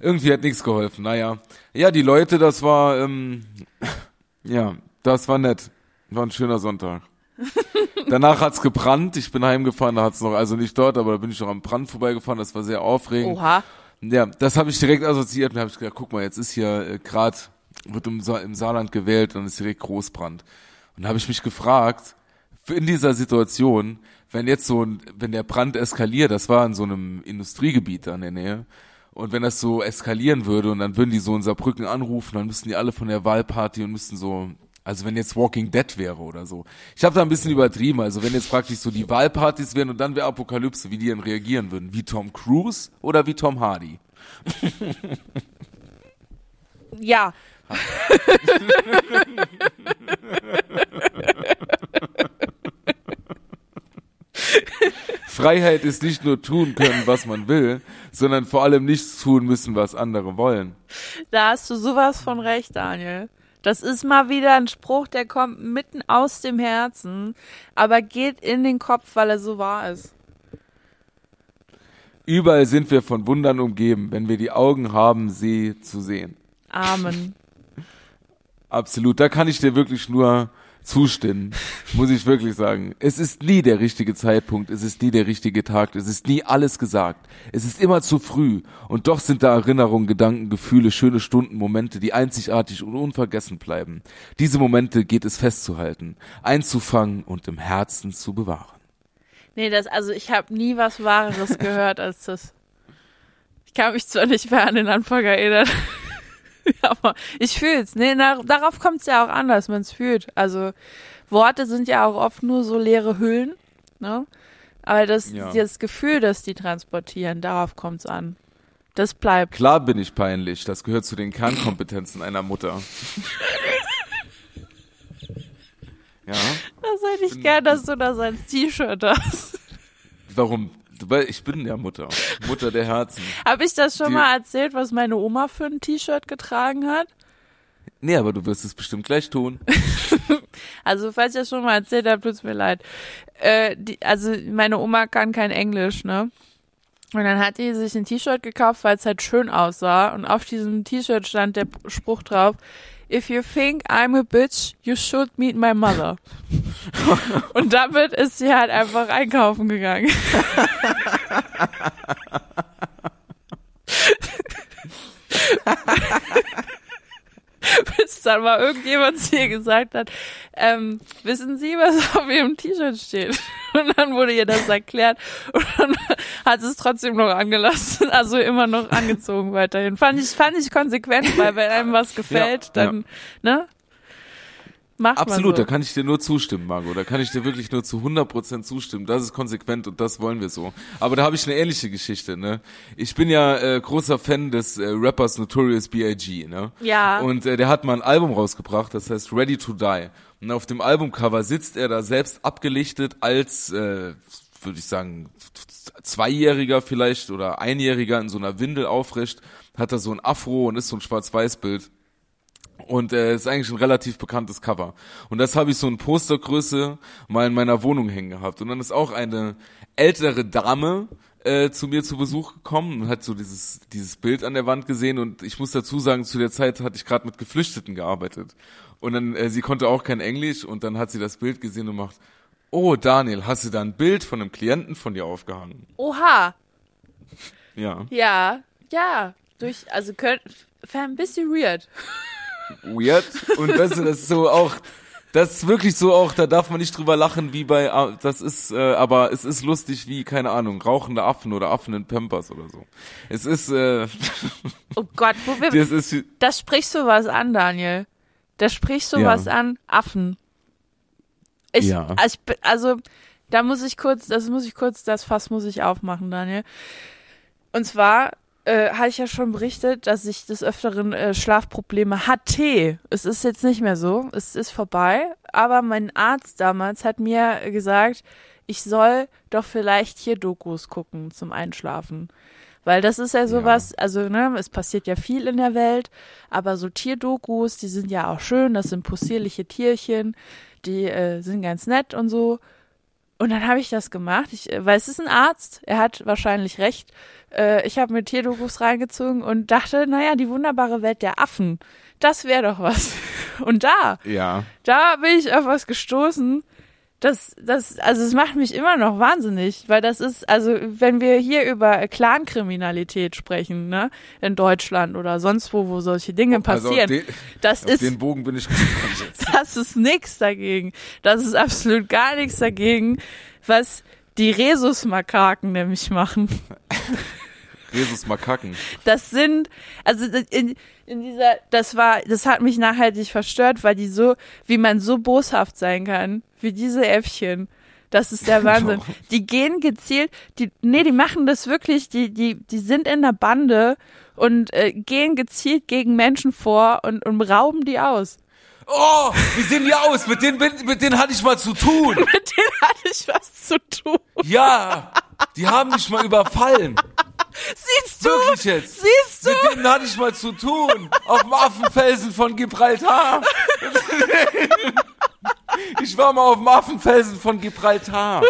irgendwie hat nichts geholfen. Naja. Ja, die Leute, das war, ähm, ja, das war nett. War ein schöner Sonntag. Danach hat's gebrannt. Ich bin heimgefahren, da hat's noch, also nicht dort, aber da bin ich noch am Brand vorbeigefahren. Das war sehr aufregend. Oha. Ja, das habe ich direkt assoziiert und habe ich gedacht, guck mal, jetzt ist hier äh, gerade wird im, Sa im Saarland gewählt und ist direkt Großbrand. Und habe ich mich gefragt, in dieser Situation, wenn jetzt so ein, wenn der Brand eskaliert, das war in so einem Industriegebiet da in der Nähe, und wenn das so eskalieren würde und dann würden die so in Saarbrücken anrufen, dann müssten die alle von der Wahlparty und müssten so, also wenn jetzt Walking Dead wäre oder so. Ich habe da ein bisschen übertrieben, also wenn jetzt praktisch so die Wahlpartys wären und dann wäre Apokalypse, wie die dann reagieren würden. Wie Tom Cruise oder wie Tom Hardy? Ja. Freiheit ist nicht nur tun können, was man will, sondern vor allem nichts tun müssen, was andere wollen. Da hast du sowas von recht, Daniel. Das ist mal wieder ein Spruch, der kommt mitten aus dem Herzen, aber geht in den Kopf, weil er so wahr ist. Überall sind wir von Wundern umgeben, wenn wir die Augen haben, sie zu sehen. Amen. Absolut, da kann ich dir wirklich nur zustimmen, muss ich wirklich sagen. Es ist nie der richtige Zeitpunkt, es ist nie der richtige Tag, es ist nie alles gesagt. Es ist immer zu früh und doch sind da Erinnerungen, Gedanken, Gefühle, schöne Stunden, Momente, die einzigartig und unvergessen bleiben. Diese Momente geht es festzuhalten, einzufangen und im Herzen zu bewahren. Nee, das also ich habe nie was Wahreres gehört als das. Ich kann mich zwar nicht mehr an den Anfang erinnern. aber ich fühl's. Nee, na, darauf kommt's ja auch an, dass man's fühlt. Also Worte sind ja auch oft nur so leere Hüllen, ne? Aber das, ja. das Gefühl, das die transportieren, darauf kommt's an. Das bleibt. Klar bin ich peinlich. Das gehört zu den Kernkompetenzen einer Mutter. ja. Das hätte ich gern, dass du da sein T-Shirt hast. Warum? Weil ich bin ja Mutter. Mutter der Herzen. Habe ich das schon Die, mal erzählt, was meine Oma für ein T-Shirt getragen hat? Nee, aber du wirst es bestimmt gleich tun. also, falls ich das schon mal erzählt habe, tut's mir leid. Äh, die, also, meine Oma kann kein Englisch, ne? Und dann hat die sich ein T-Shirt gekauft, weil es halt schön aussah. Und auf diesem T-Shirt stand der Spruch drauf, If you think I'm a bitch, you should meet my mother. Und damit ist sie halt einfach einkaufen gegangen. Bis dann mal irgendjemand zu ihr gesagt hat, ähm, wissen Sie, was auf Ihrem T-Shirt steht? Und dann wurde ihr das erklärt und dann hat es trotzdem noch angelassen, also immer noch angezogen weiterhin. Fand ich, fand ich konsequent, weil wenn einem was gefällt, ja, dann, ja. ne? Macht Absolut, so. da kann ich dir nur zustimmen, Margot. Da kann ich dir wirklich nur zu 100% zustimmen. Das ist konsequent und das wollen wir so. Aber da habe ich eine ähnliche Geschichte, ne? Ich bin ja äh, großer Fan des äh, Rappers Notorious B.I.G., ne? Ja. Und äh, der hat mal ein Album rausgebracht, das heißt Ready to Die. Und auf dem Albumcover sitzt er da selbst abgelichtet als, äh, würde ich sagen, Zweijähriger vielleicht oder Einjähriger in so einer Windel aufrecht, hat er so ein Afro und ist so ein Schwarz-Weiß-Bild. Und äh, ist eigentlich ein relativ bekanntes Cover. Und das habe ich so in Postergröße mal in meiner Wohnung hängen gehabt. Und dann ist auch eine ältere Dame äh, zu mir zu Besuch gekommen und hat so dieses, dieses Bild an der Wand gesehen. Und ich muss dazu sagen, zu der Zeit hatte ich gerade mit Geflüchteten gearbeitet. Und dann, äh, sie konnte auch kein Englisch und dann hat sie das Bild gesehen und macht, Oh, Daniel, hast du da ein Bild von einem Klienten von dir aufgehangen? Oha. Ja. Ja, ja. Durch, also könnt, ein bisschen weird. Weird. Und weißt du, das ist so auch, das ist wirklich so auch, da darf man nicht drüber lachen, wie bei, ah, das ist, äh, aber es ist lustig wie, keine Ahnung, rauchende Affen oder Affen in Pampers oder so. Es ist, äh, Oh Gott, wo wir, das ist, das sprichst du was an, Daniel. Das sprichst du was Ja. an, Affen. Ich, Ja. also, ich, also, da muss ich kurz, das muss ich kurz, das Fass muss ich aufmachen, Daniel. Und zwar äh, hatte ich ja schon berichtet, dass ich des Öfteren äh, Schlafprobleme hatte. Es ist jetzt nicht mehr so, es ist vorbei. Aber mein Arzt damals hat mir gesagt, ich soll doch vielleicht hier Dokus gucken zum Einschlafen. Weil das ist ja sowas, also ne, es passiert ja viel in der Welt, aber so Tierdokus, die sind ja auch schön, das sind possierliche Tierchen, die äh, sind ganz nett und so. Und dann habe ich das gemacht, ich, äh, weil es ist ein Arzt, er hat wahrscheinlich recht. Äh, ich habe mir Tierdokus reingezogen und dachte, naja, die wunderbare Welt der Affen, das wäre doch was. Und da, ja. da bin ich auf was gestoßen. Das, das, also es macht mich immer noch wahnsinnig, weil das ist, also wenn wir hier über Clankriminalität sprechen, ne, in Deutschland oder sonst wo, wo solche Dinge Also passieren, den, das ist, den Bogen bin ich gespannt jetzt. das ist nichts dagegen. Das ist absolut gar nichts dagegen, was die Rhesusmakaken nämlich machen. Jesus Makaken. Das sind, also in, in dieser, das war, das hat mich nachhaltig verstört, weil die so, wie man so boshaft sein kann, wie diese Äffchen. Das ist der Wahnsinn. Die gehen gezielt, die, nee, die machen das wirklich, die, die, die sind in der Bande und äh, gehen gezielt gegen Menschen vor und, und rauben die aus. Oh, wie sehen die aus? Mit denen, bin- mit denen hatte ich mal zu tun. Mit denen hatte ich was zu tun. Ja, die haben mich mal überfallen. Siehst du? Wirklich jetzt. Siehst du? Mit denen hatte ich mal zu tun. Auf dem Affenfelsen von Gibraltar. Ich war mal auf dem Affenfelsen von Gibraltar.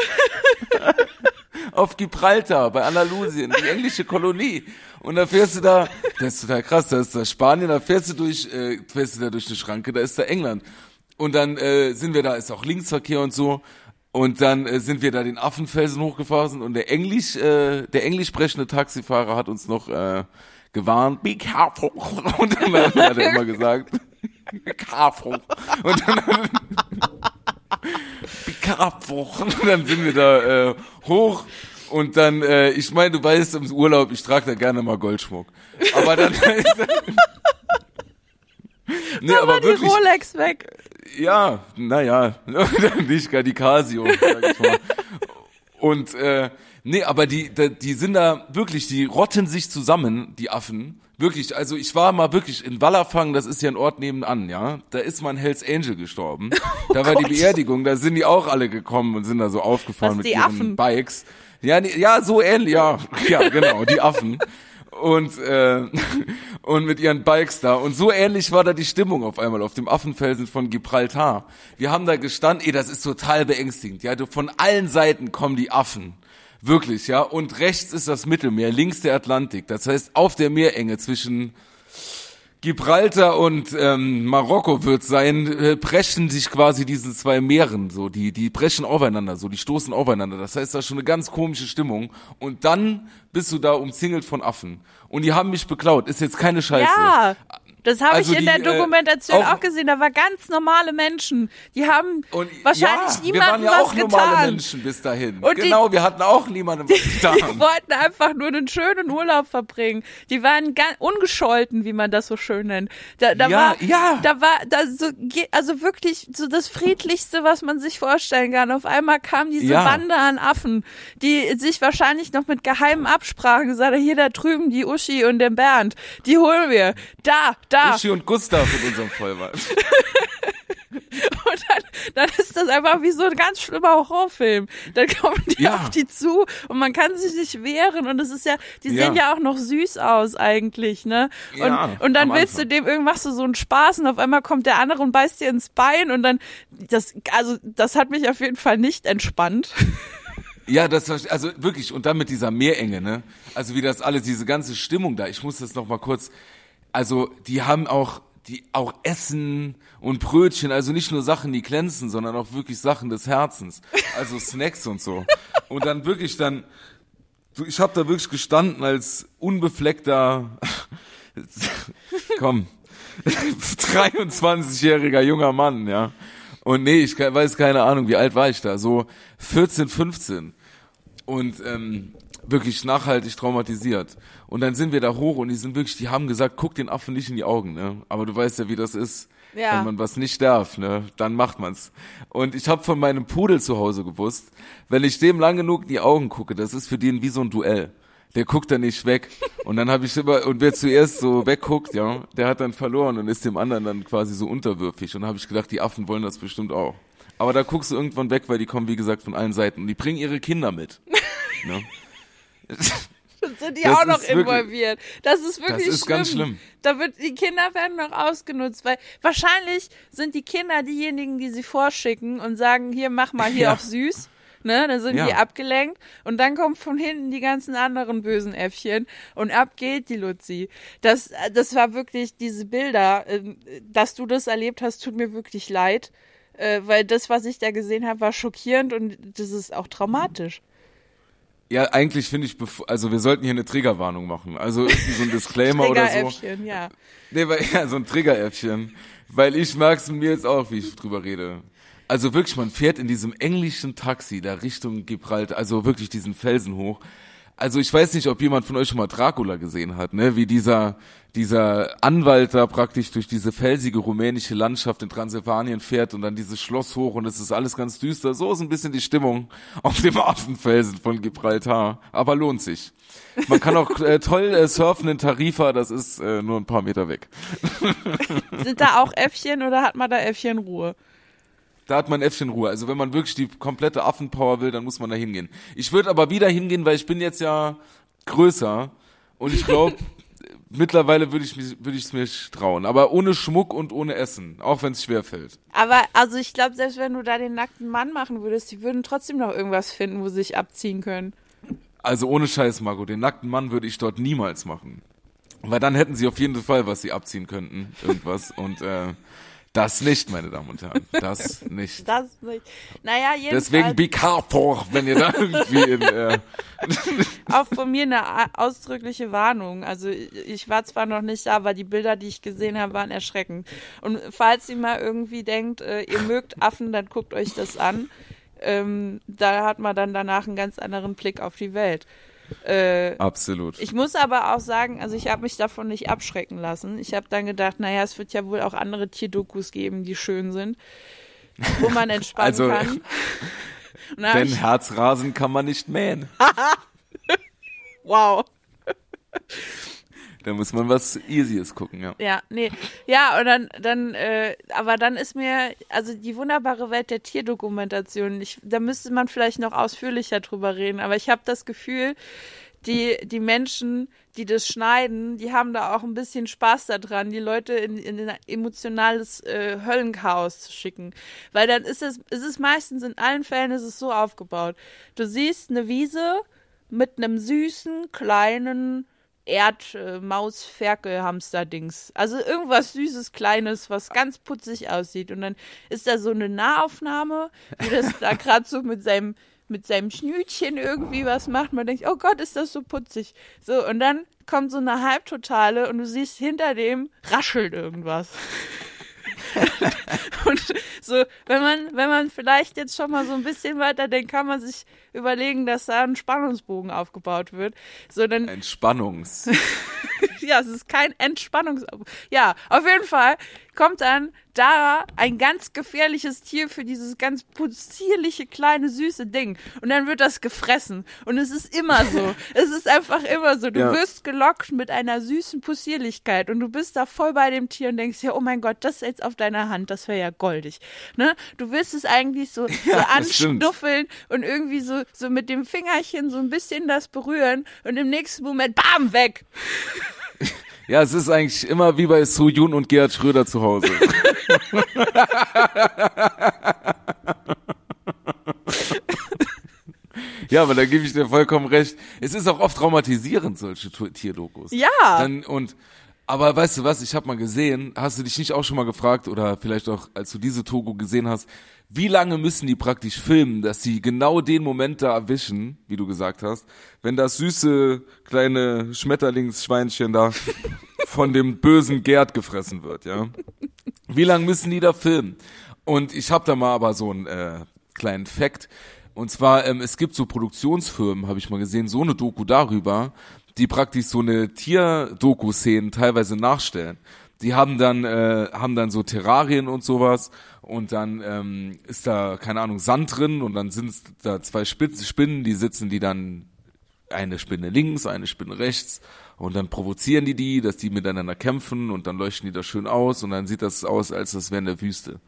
Auf Gibraltar, bei Andalusien, die englische Kolonie. Und da fährst du da, das ist total krass, da ist da Spanien, da fährst du durch, äh, fährst du da durch eine Schranke, da ist da England. Und dann äh, sind wir da, ist auch Linksverkehr und so. Und dann äh, sind wir da den Affenfelsen hochgefahren und der Englisch, äh, der englisch sprechende Taxifahrer hat uns noch äh, gewarnt, be careful. Und dann hat er immer gesagt, be careful. Und dann be careful. Und dann sind wir da äh, hoch und dann, äh, ich meine, du weißt, im Urlaub, ich trage da gerne mal Goldschmuck. Aber dann, nee, Da war aber die wirklich, Rolex weg. Ja, naja, nicht gar die Casio, sag ich mal. Und äh, nee, aber die, die, die sind da wirklich, die rotten sich zusammen, die Affen. Wirklich, also ich war mal wirklich in Wallerfang, das ist ja ein Ort nebenan, ja. Da ist mal ein Hells Angel gestorben. da war die Beerdigung, da sind die auch alle gekommen und sind da so aufgefahren Was, mit ihren Affen? Bikes. Ja, nee, ja, so ähnlich, ja, ja, genau, die Affen. Und, äh, und mit ihren Bikes da. Und so ähnlich war da die Stimmung auf einmal auf dem Affenfelsen von Gibraltar. Wir haben da gestanden, ey, das ist total beängstigend. Ja, du, von allen Seiten kommen die Affen. Wirklich, ja. Und rechts ist das Mittelmeer, links der Atlantik. Das heißt, auf der Meerenge zwischen Gibraltar und ähm, Marokko wird sein, äh, brechen sich quasi diesen zwei Meeren so, die die brechen aufeinander, so die stoßen aufeinander. Das heißt, da ist schon eine ganz komische Stimmung und dann bist du da umzingelt von Affen und die haben mich beklaut. Ist jetzt keine Scheiße. Ja, das habe Also ich in die, der äh, Dokumentation auch- auch, gesehen. Da war ganz normale Menschen. Die haben Und wahrscheinlich ja, niemandem wir waren ja auch was normale getan. Menschen bis dahin. Und die- genau, wir hatten auch niemandem was Die getan. wollten einfach nur einen schönen Urlaub verbringen. Die waren ganz ungescholten, wie man das so schön nennt. Da, da Ja, war, ja. da war, da so, also wirklich so das friedlichste, was man sich vorstellen kann. Auf einmal kam diese Ja. Bande an Affen, die sich wahrscheinlich noch mit geheimen Absprachen gesagt haben, hier da drüben die Uschi und den Bernd, die holen wir. Da, da. Uschi und Gustav in unserem Fall war. Und dann, dann ist das einfach wie so ein ganz schlimmer Horrorfilm. Dann kommen die Ja. auf die zu und man kann sich nicht wehren und es ist ja, die Ja. sehen ja auch noch süß aus eigentlich, ne? Und, Ja, und dann willst du Anfang. dem irgendwas so, so einen Spaß und auf einmal kommt der andere und beißt dir ins Bein und dann, das, also, das hat mich auf jeden Fall nicht entspannt. Ja, das war, also wirklich, und dann mit dieser Meerenge, ne? Also wie das alles, diese ganze Stimmung da, ich muss das noch mal kurz, also die haben auch, die auch essen und Brötchen, also nicht nur Sachen, die glänzen, sondern auch wirklich Sachen des Herzens, also Snacks und so. Und dann wirklich dann, ich habe da wirklich gestanden als unbefleckter, komm, 23-jähriger junger Mann, ja. Und nee, ich weiß keine Ahnung, wie alt war ich da, so 14, 15. Und ähm, wirklich nachhaltig traumatisiert. Und dann sind wir da hoch und die sind wirklich, die haben gesagt, guck den Affen nicht in die Augen, ne? Aber du weißt ja, wie das ist. Ja. Wenn man was nicht darf, ne, dann macht man's. Und ich habe von meinem Pudel zu Hause gewusst, wenn ich dem lang genug in die Augen gucke, das ist für den wie so ein Duell. Der guckt dann nicht weg. Und dann habe ich immer, und wer zuerst so wegguckt, ja, der hat dann verloren und ist dem anderen dann quasi so unterwürfig. Und dann habe ich gedacht, die Affen wollen das bestimmt auch. Aber da guckst du irgendwann weg, weil die kommen, wie gesagt, von allen Seiten. Und die bringen ihre Kinder mit. ne? sind die das auch noch involviert. Wirklich, das ist wirklich das ist schlimm. ganz schlimm. Da wird, die Kinder werden noch ausgenutzt, weil wahrscheinlich sind die Kinder diejenigen, die sie vorschicken und sagen, hier, mach mal hier ja. auf süß. Ne, dann sind ja. die abgelenkt und dann kommen von hinten die ganzen anderen bösen Äffchen und ab geht die Luzi. Das, das war wirklich diese Bilder, ähm, dass du das erlebt hast, tut mir wirklich leid, äh, weil das, was ich da gesehen habe, war schockierend und das ist auch traumatisch. Ja, eigentlich finde ich, also wir sollten hier eine Triggerwarnung machen. Also irgendwie so ein Disclaimer oder so. ja. Nee, weil, ja, so ein Triggeräffchen. Weil ich merk's mir jetzt auch, wie ich drüber rede. Also wirklich, man fährt in diesem englischen Taxi da Richtung Gibraltar, also wirklich diesen Felsen hoch. Also ich weiß nicht, ob jemand von euch schon mal Dracula gesehen hat, ne? Wie dieser dieser Anwalt da praktisch durch diese felsige rumänische Landschaft in Transsilvanien fährt und dann dieses Schloss hoch und es ist alles ganz düster. So ist ein bisschen die Stimmung auf dem Affenfelsen von Gibraltar. Aber lohnt sich. Man kann auch äh, toll äh, surfen in Tarifa, das ist äh, nur ein paar Meter weg. Sind da auch Äffchen oder hat man da Äffchen Ruhe? Da hat man Äffchen Ruhe. Also wenn man wirklich die komplette Affenpower will, dann muss man da hingehen. Ich würde aber wieder hingehen, weil ich bin jetzt ja größer und ich glaube, mittlerweile würde ich mich, würde ich es mir trauen. Aber ohne Schmuck und ohne Essen, auch wenn es schwer fällt. Aber also ich glaube, selbst wenn du da den nackten Mann machen würdest, die würden trotzdem noch irgendwas finden, wo sie sich abziehen können. Also ohne Scheiß, Marco, den nackten Mann würde ich dort niemals machen. Weil dann hätten sie auf jeden Fall, was sie abziehen könnten, irgendwas. und äh, das nicht, meine Damen und Herren. Das nicht. Das nicht. Naja, jedenfalls. Deswegen be careful, wenn ihr da irgendwie in, äh Auch von mir eine ausdrückliche Warnung. Also ich war zwar noch nicht da, aber die Bilder, die ich gesehen habe, waren erschreckend. Und falls ihr mal irgendwie denkt, äh, ihr mögt Affen, dann guckt euch das an. Ähm, da hat man dann danach einen ganz anderen Blick auf die Welt. Äh, Absolut. Ich muss aber auch sagen, also ich habe mich davon nicht abschrecken lassen. Ich habe dann gedacht, naja, es wird ja wohl auch andere Tierdokus geben, die schön sind, wo man entspannen also, kann. denn ich, Herzrasen kann man nicht mähen. wow. Da muss man was Easyes gucken, ja. Ja, nee. Ja, und dann, dann, äh, aber dann ist mir, also die wunderbare Welt der Tierdokumentation, ich, da müsste man vielleicht noch ausführlicher drüber reden, aber ich habe das Gefühl, die, die Menschen, die das schneiden, die haben da auch ein bisschen Spaß daran, die Leute in, in ein emotionales äh, Höllenchaos zu schicken. Weil dann ist es, ist es meistens, in allen Fällen ist es so aufgebaut. Du siehst eine Wiese mit einem süßen, kleinen, Erdmaus-Ferkel-Hamster-Dings. Also irgendwas Süßes, Kleines, was ganz putzig aussieht. Und dann ist da so eine Nahaufnahme, wie das da gerade so mit seinem, mit seinem Schnütchen irgendwie was macht. Man denkt, oh Gott, ist das so putzig. So, und dann kommt so eine Halbtotale und du siehst hinter dem raschelt irgendwas. Und so, wenn man, wenn man vielleicht jetzt schon mal so ein bisschen weiter denkt, kann man sich überlegen, dass da ein Spannungsbogen aufgebaut wird. So, dann, Entspannungs. ja, es ist kein Entspannungs. Ja, auf jeden Fall kommt dann da ein ganz gefährliches Tier für dieses ganz putzierliche kleine süße Ding und dann wird das gefressen und es ist immer so. es ist einfach immer so. Du ja. wirst gelockt mit einer süßen Pussierlichkeit und du bist da voll bei dem Tier und denkst ja, oh mein Gott, das ist jetzt auf deiner Hand, das wäre ja goldig. Ne? Du willst es eigentlich so, so ja, anstuffeln und irgendwie so so mit dem Fingerchen so ein bisschen das berühren und im nächsten Moment bam weg. Ja, es ist eigentlich immer wie bei Su Yun und Gerhard Schröder zu Hause. ja, aber da gebe ich dir vollkommen recht. Es ist auch oft traumatisierend, solche Tierdokus. Ja. Dann, und Aber weißt du was, ich habe mal gesehen, hast du dich nicht auch schon mal gefragt oder vielleicht auch, als du diese Togo gesehen hast, wie lange müssen die praktisch filmen, dass sie genau den Moment da erwischen, wie du gesagt hast, wenn das süße kleine Schmetterlingsschweinchen da von dem bösen Gerd gefressen wird, ja? Wie lange müssen die da filmen? Und ich habe da mal aber so einen äh, kleinen Fact. Und zwar, ähm, es gibt so Produktionsfirmen, habe ich mal gesehen, so eine Doku darüber, die praktisch so eine Tier-Doku-Szenen teilweise nachstellen. Die haben dann, äh, haben dann so Terrarien und sowas und dann ähm, ist da, keine Ahnung, Sand drin und dann sind da zwei Spitz Spinnen, die sitzen die dann eine Spinne links, eine Spinne rechts und dann provozieren die die, dass die miteinander kämpfen und dann leuchten die da schön aus und dann sieht das aus, als das wäre in der Wüste.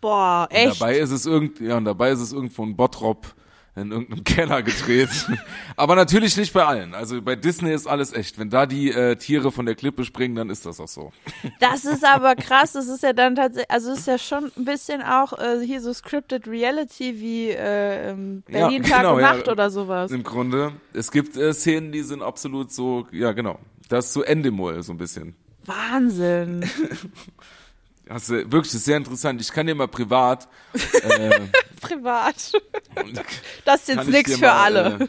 Boah, Und echt? dabei ist es irgend, ja, und dabei ist es irgendwo ein Bottrop in irgendeinem Keller gedreht. Aber natürlich nicht bei allen. Also bei Disney ist alles echt. Wenn da die äh, Tiere von der Klippe springen, dann ist das auch so. Das ist aber krass. Das ist ja dann tatsächlich, also es ist ja schon ein bisschen auch äh, hier so scripted Reality wie äh, ähm, Ja, Berlin Tag genau, und ja. Nacht oder sowas. Im Grunde. Es gibt äh, Szenen, die sind absolut so, ja genau. Das ist so Endemol so ein bisschen. Wahnsinn. Hast du wirklich das ist sehr interessant. Ich kann dir mal privat. Äh, Privat. Das ist jetzt ich nichts für mal, alle.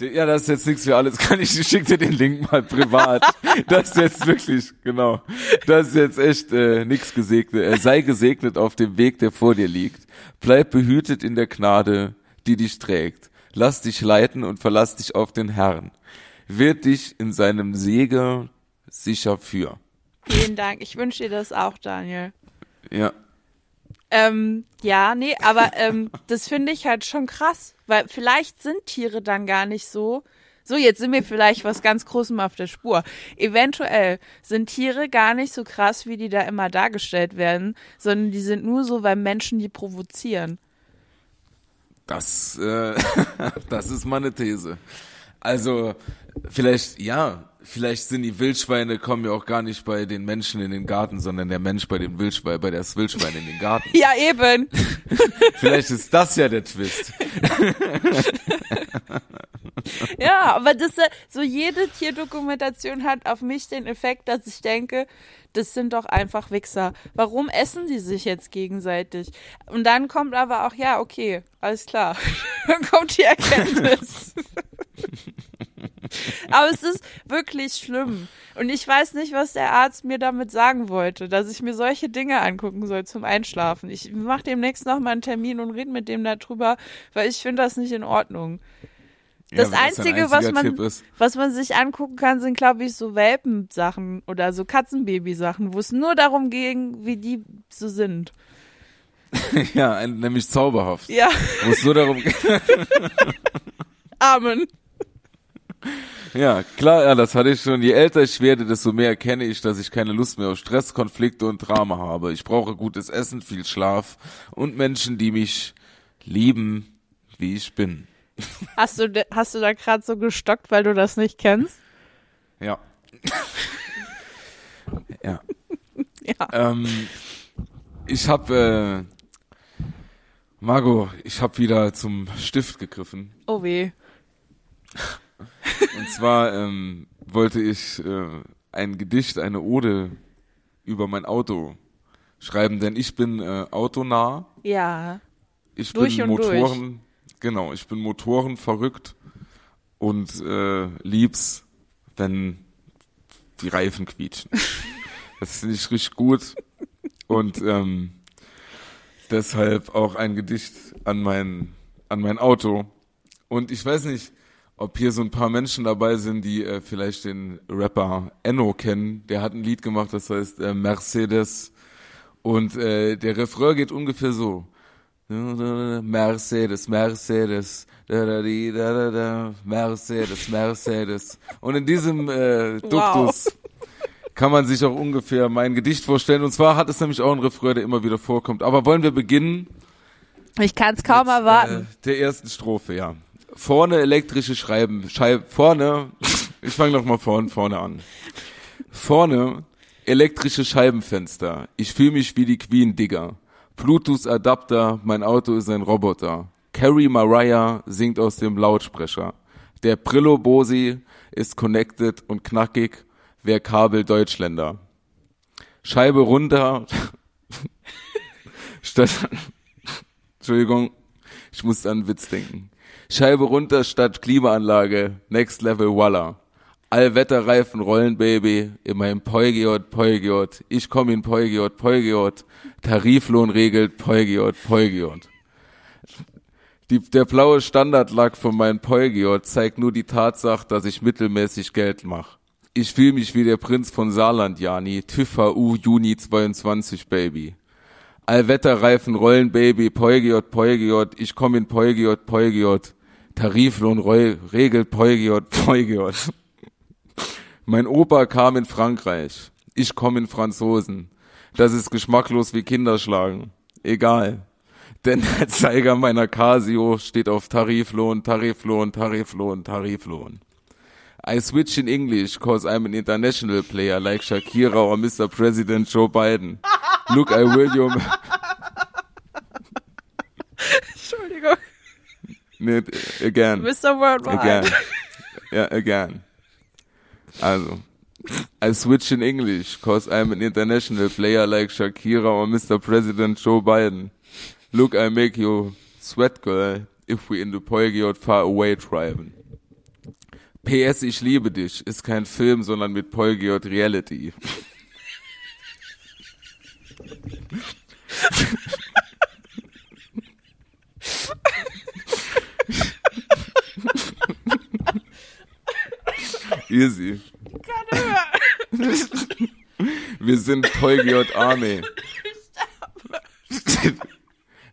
Äh, ja, das ist jetzt nichts für alle. Das kann ich, ich schick dir den Link mal privat. Das ist jetzt wirklich, genau. Das ist jetzt echt äh, nix gesegnet. Er sei gesegnet auf dem Weg, der vor dir liegt. Bleib behütet in der Gnade, die dich trägt. Lass dich leiten und verlass dich auf den Herrn. Wird dich in seinem Segen sicher für. Vielen Dank. Ich wünsche dir das auch, Daniel. Ja. Ähm, ja, nee, aber ähm, das finde ich halt schon krass, weil vielleicht sind Tiere dann gar nicht so. So, jetzt sind wir vielleicht was ganz Großem auf der Spur. Eventuell sind Tiere gar nicht so krass, wie die da immer dargestellt werden, sondern die sind nur so, weil Menschen die provozieren. Das, äh, das ist meine These. Also, vielleicht, ja, vielleicht sind die Wildschweine, kommen ja auch gar nicht bei den Menschen in den Garten, sondern der Mensch bei dem Wildschwein, bei das Wildschwein in den Garten. Ja, eben. Vielleicht ist das ja der Twist. Ja, aber das äh, so jede Tierdokumentation hat auf mich den Effekt, dass ich denke, das sind doch einfach Wichser. Warum essen die sich jetzt gegenseitig? Und dann kommt aber auch, ja, okay, alles klar. dann kommt die Erkenntnis. Aber es ist wirklich schlimm. Und ich weiß nicht, was der Arzt mir damit sagen wollte, dass ich mir solche Dinge angucken soll zum Einschlafen. Ich mache demnächst noch mal einen Termin und rede mit dem darüber, weil ich finde das nicht in Ordnung. Das Ja, Einzige, was einziger man, was man sich angucken kann, sind, glaube ich, so Welpensachen oder so Katzenbaby-Sachen, wo es nur darum ging, wie die so sind. Ja, ein, nämlich zauberhaft. Ja, Wo es nur darum geht. Amen. Ja, klar, ja, das hatte ich schon. Je älter ich werde, desto mehr erkenne ich, dass ich keine Lust mehr auf Stress, Konflikte und Drama habe. Ich brauche gutes Essen, viel Schlaf und Menschen, die mich lieben, wie ich bin. Hast du, hast du da gerade so gestockt, weil du das nicht kennst? Ja. ja. Ja. Ähm, ich habe, äh, Margot, ich habe wieder zum Stift gegriffen. Oh weh. Und zwar ähm, wollte ich äh, ein Gedicht, eine Ode über mein Auto schreiben, denn ich bin äh, autonah. Ja. Ich Durch bin und durch. Motoren, genau, ich bin Motoren verrückt und äh, lieb's, wenn die Reifen quietschen. das finde ich richtig gut und ähm, deshalb auch ein Gedicht an mein an mein Auto. Und ich weiß nicht, ob hier so ein paar Menschen dabei sind, die äh, vielleicht den Rapper Enno kennen. Der hat ein Lied gemacht, das heißt äh, Mercedes. Und äh, der Refrain geht ungefähr so. Mercedes, Mercedes, da da di, da da da, Mercedes, Mercedes. Und in diesem äh, Duktus kann man sich auch ungefähr mein Gedicht vorstellen. Und zwar hat es nämlich auch einen Refrain, der immer wieder vorkommt. Aber wollen wir beginnen? Ich kann es kaum erwarten. Äh, der ersten Strophe, ja. Vorne elektrische Schreiben, Scheib, vorne, ich fange noch mal vorne, vorne an. Vorne elektrische Scheibenfenster. Ich fühle mich wie die Queen Digger. Bluetooth-Adapter, mein Auto ist ein Roboter. Carrie Mariah singt aus dem Lautsprecher. Der Brillo Bosi ist connected und knackig. wer Kabel Deutschländer. Scheibe runter, statt, Entschuldigung, ich muss an Witz denken. Scheibe runter statt Klimaanlage, Next Level Walla. Allwetterreifen rollen, Baby, in meinem Peugeot, Peugeot. Ich komm in Peugeot, Peugeot. Tariflohn regelt, Peugeot, Peugeot. Die, der blaue Standardlack von meinem Peugeot zeigt nur die Tatsache, dass ich mittelmäßig Geld mache. Ich fühle mich wie der Prinz von Saarland, Jani. TÜV HU Juni 22, Baby. Allwetterreifen rollen, Baby, Peugeot, Peugeot. Ich komm in Peugeot, Peugeot. Tariflohn roll, regelt Peugeot, Peugeot. Mein Opa kam in Frankreich. Ich komme in Franzosen. Das ist geschmacklos wie Kinderschlagen. Egal. Denn der Zeiger meiner Casio steht auf Tariflohn, Tariflohn, Tariflohn, Tariflohn. I switch in English cause I'm an international player like Shakira or Mr. President Joe Biden. Look, I will you... Entschuldigung. Nee, again. Mr. Worldwide. Again. Ja, again. Also. I switch in English, cause I'm an international player like Shakira or Mr. President Joe Biden. Look, I make you sweat, girl, if we in the Peugeot far away driving. PS, ich liebe dich, ist kein Film, sondern mit Peugeot Reality. Easy. Wir sind Peugeot Army.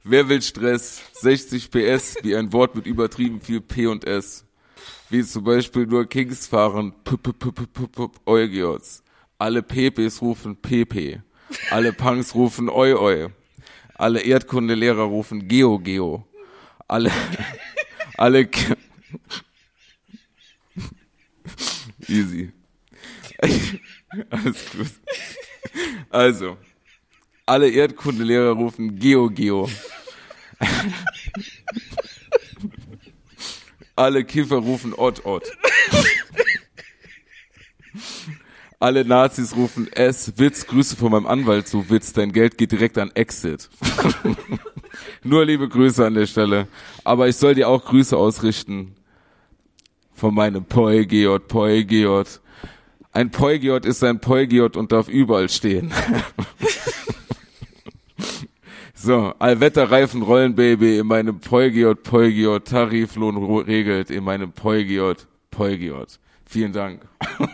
Wer will Stress? 60 PS, wie ein Wort mit übertrieben viel P und S. Wie zum Beispiel nur Kings fahren P -p -p -p -p -p Eugeots. Alle PPs rufen PP. Alle Punks rufen Oi Oi. Alle Erdkundelehrer rufen Geo Geo. Alle, alle, Easy. Alles gut. Also, alle Erdkundelehrer rufen Geo Geo. Alle Kiffer rufen Ott Ott. Alle Nazis rufen S. Witz, Grüße von meinem Anwalt zu Witz, dein Geld geht direkt an Exit. Nur liebe Grüße an der Stelle. Aber ich soll dir auch Grüße ausrichten von meinem Peugeot, Peugeot. Ein Peugeot ist ein Peugeot und darf überall stehen. so, Allwetterreifen rollen, Baby, in meinem Peugeot, Peugeot, Tariflohn regelt, in meinem Peugeot, Peugeot. Vielen Dank.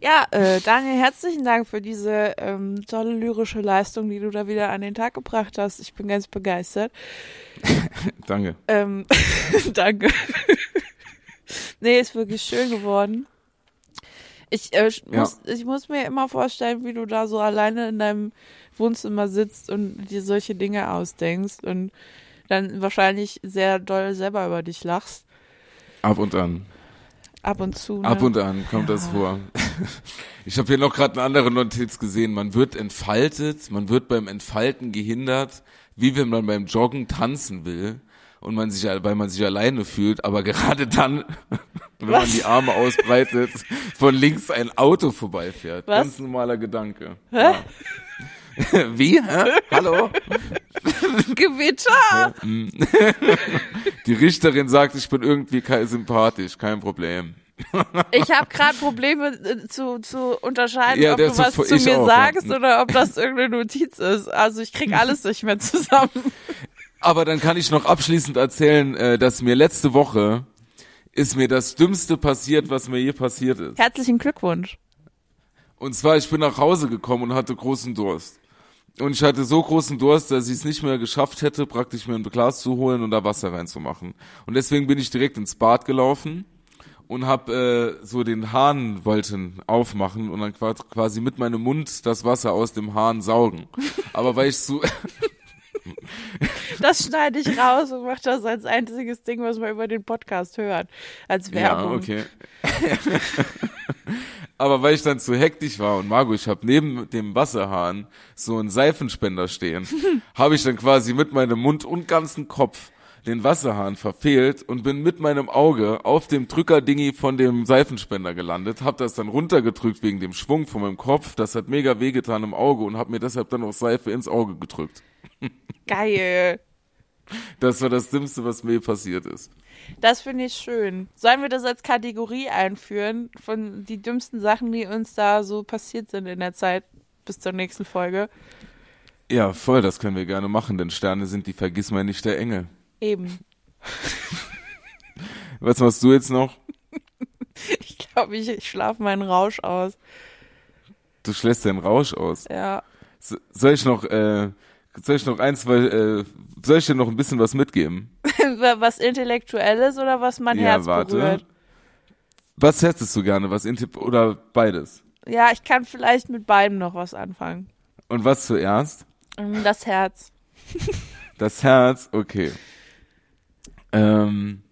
Ja, äh, Daniel, herzlichen Dank für diese ähm, tolle lyrische Leistung, die du da wieder an den Tag gebracht hast. Ich bin ganz begeistert. Danke. Ähm, danke. Nee, ist wirklich schön geworden. Ich, äh, sch- Ja. muss, ich muss mir immer vorstellen, wie du da so alleine in deinem Wohnzimmer sitzt und dir solche Dinge ausdenkst und dann wahrscheinlich sehr doll selber über dich lachst. Ab und an. Ab und zu. Ne? Ab und an kommt das vor. Ich habe hier noch gerade eine andere Notiz gesehen. Man wird entfaltet, man wird beim Entfalten gehindert, wie wenn man beim Joggen tanzen will und man sich, weil man sich alleine fühlt, aber gerade dann, wenn man Was? die Arme ausbreitet, von links ein Auto vorbeifährt. Was? Ganz normaler Gedanke. Ja. Wie? Hä? Hallo? Gewitter! Die Richterin sagt, ich bin irgendwie sympathisch, kein Problem. Ich habe gerade Probleme äh, zu, zu unterscheiden, Ja, ob du was zu mir auch, ja. sagst oder ob das irgendeine Notiz ist. Also ich krieg alles nicht mehr zusammen. Aber dann kann ich noch abschließend erzählen, äh, dass mir letzte Woche ist mir das Dümmste passiert, was mir je passiert ist. Herzlichen Glückwunsch. Und zwar, ich bin nach Hause gekommen und hatte großen Durst. Und ich hatte so großen Durst, dass ich es nicht mehr geschafft hätte, praktisch mir ein Glas zu holen und da Wasser reinzumachen. Und deswegen bin ich direkt ins Bad gelaufen und hab äh, so den Hahn wollten aufmachen und dann qua- quasi mit meinem Mund das Wasser aus dem Hahn saugen. Aber weil ich so Das schneide ich raus und mache das als einziges Ding, was man über den Podcast hört. Als Werbung. Ja, okay. Aber weil ich dann zu hektisch war und Margot, ich habe neben dem Wasserhahn so einen Seifenspender stehen, habe ich dann quasi mit meinem Mund und ganzen Kopf den Wasserhahn verfehlt und bin mit meinem Auge auf dem Drückerdingi von dem Seifenspender gelandet, hab das dann runtergedrückt wegen dem Schwung von meinem Kopf. Das hat mega wehgetan im Auge und hab mir deshalb dann auch Seife ins Auge gedrückt. Geil. Das war das Dümmste, was mir passiert ist. Das finde ich schön. Sollen wir das als Kategorie einführen von die dümmsten Sachen, die uns da so passiert sind in der Zeit bis zur nächsten Folge? Ja, voll, das können wir gerne machen, denn Sterne sind die Vergissmeinnicht der Engel. Eben. Was machst du jetzt noch? Ich glaube, ich, ich schlafe meinen Rausch aus. Du schläfst deinen Rausch aus. Ja. So, soll ich noch, äh, soll ich noch ein, zwei, äh, soll ich dir noch ein bisschen was mitgeben? was Intellektuelles oder was mein Herz berührt? Was hättest du gerne? Was Inti oder beides? Ja, ich kann vielleicht mit beidem noch was anfangen. Und was zuerst? Das Herz. Das Herz, okay. Ähm.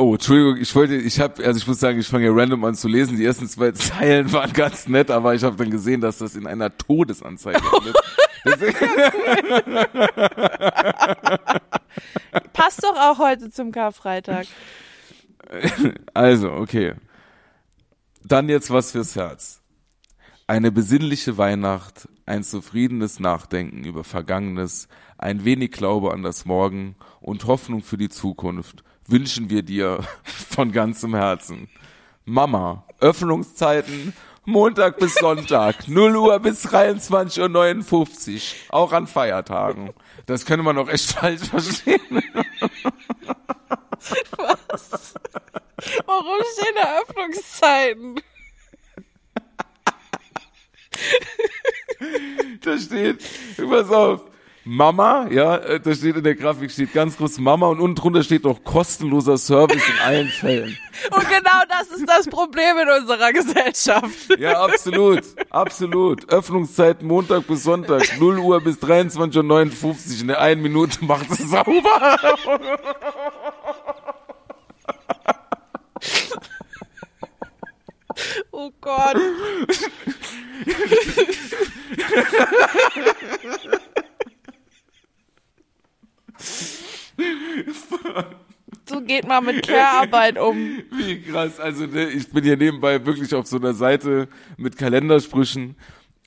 Oh, Entschuldigung, ich wollte, ich habe, also ich muss sagen, ich fange ja random an zu lesen. Die ersten zwei Zeilen waren ganz nett, aber ich habe dann gesehen, dass das in einer Todesanzeige endet. Passt doch auch heute zum Karfreitag. Also, okay. Dann jetzt was fürs Herz. Eine besinnliche Weihnacht, ein zufriedenes Nachdenken über Vergangenes, ein wenig Glaube an das Morgen und Hoffnung für die Zukunft wünschen wir dir von ganzem Herzen. Mama, Öffnungszeiten Montag bis Sonntag, 0 Uhr bis 23.59 Uhr, auch an Feiertagen. Das könnte man auch echt falsch verstehen. Was? Warum stehen da Öffnungszeiten? da steht, pass auf, Mama, ja, äh, da steht in der Grafik steht ganz groß Mama und unten drunter steht noch kostenloser Service in allen Fällen. Und genau das ist das Problem in unserer Gesellschaft. Ja, absolut, absolut. Öffnungszeit Montag bis Sonntag, 0 Uhr bis 23.59 Uhr. In der einen Minute macht es sauber. Oh Gott. So geht man mit Care-Arbeit um. Wie krass. Also ne, ich bin hier nebenbei wirklich auf so einer Seite mit Kalendersprüchen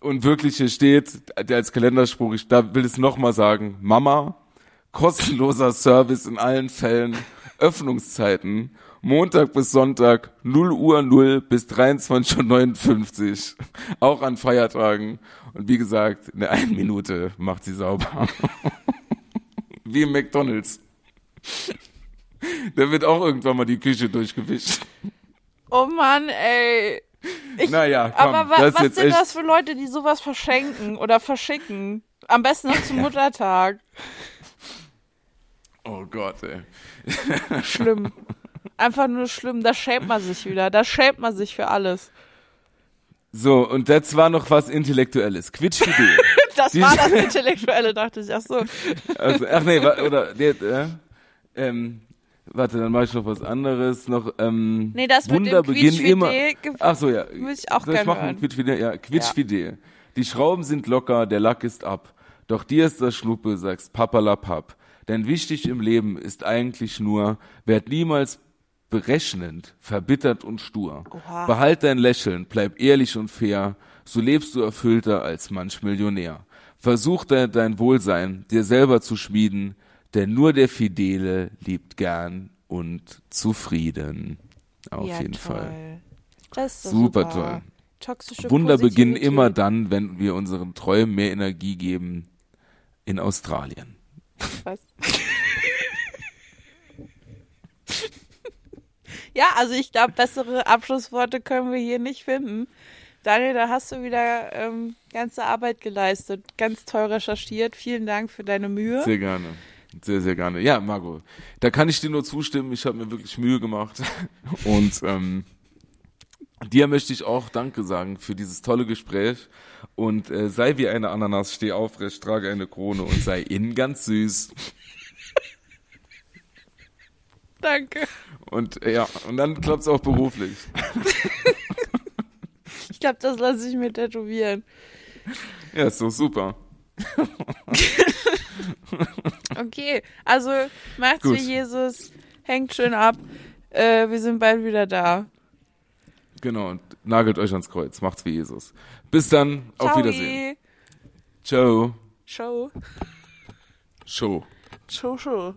und wirklich hier steht, der als Kalenderspruch, ich da will es nochmal sagen, Mama, kostenloser Service in allen Fällen, Öffnungszeiten, Montag bis Sonntag, 0 Uhr 0 bis 23.59 Uhr, auch an Feiertagen. Und wie gesagt, in der einen Minute macht sie sauber. Wie im McDonalds. Da wird auch irgendwann mal die Küche durchgewischt. Oh Mann, ey. Ich, naja, komm, aber wa was sind echt, das für Leute, die sowas verschenken oder verschicken? Am besten noch zum Muttertag. Oh Gott, ey. Schlimm. Einfach nur schlimm. Da schämt man sich wieder. Da schämt man sich für alles. So, und das war noch was Intellektuelles. Quitschidee. Das war das Intellektuelle, dachte ich. Ach so. also, ach nee, oder, der, äh, ähm, warte, dann mache ich noch was anderes. Noch, ähm, Nee, das mit dem Wunder beginnen Quietschfidee immer. Ach so, ja. Würde ich auch Soll ich machen? Quitschfidee, ja, Quitschfidee. Die Schrauben sind locker, der Lack ist ab. Doch dir ist das Schnuppe, sagst Papalapap. Denn wichtig im Leben ist eigentlich nur, werd niemals berechnend, verbittert und stur. Oha. Behalt dein Lächeln, bleib ehrlich und fair, so lebst du erfüllter als manch Millionär. Versuch de dein Wohlsein dir selber zu schmieden, denn nur der Fidele liebt gern und zufrieden. Auf ja, jeden toll. Fall. Das ist Super super toll. Toxische Wunder beginnen immer dann, wenn wir unseren Träumen mehr Energie geben in Australien. Was? ja, also ich glaube, bessere Abschlussworte können wir hier nicht finden. Daniel, da hast du wieder ähm, ganze Arbeit geleistet, ganz toll recherchiert. Vielen Dank für deine Mühe. Sehr gerne. Sehr, sehr gerne. Ja, Margot, da kann ich dir nur zustimmen. Ich habe mir wirklich Mühe gemacht. Und ähm, dir möchte ich auch Danke sagen für dieses tolle Gespräch. Und äh, sei wie eine Ananas, steh aufrecht, trage eine Krone und sei innen ganz süß. Danke. Und ja, und dann klappt's auch beruflich. Ich glaube, das lasse ich mir tätowieren. Ja, ist doch super. Okay, also macht's Gut. wie Jesus, hängt schön ab. Äh, wir sind bald wieder da. Genau, und nagelt euch ans Kreuz. Macht's wie Jesus. Bis dann. Auf Ciao. Wiedersehen. Ciao. Show. Show. Show, show.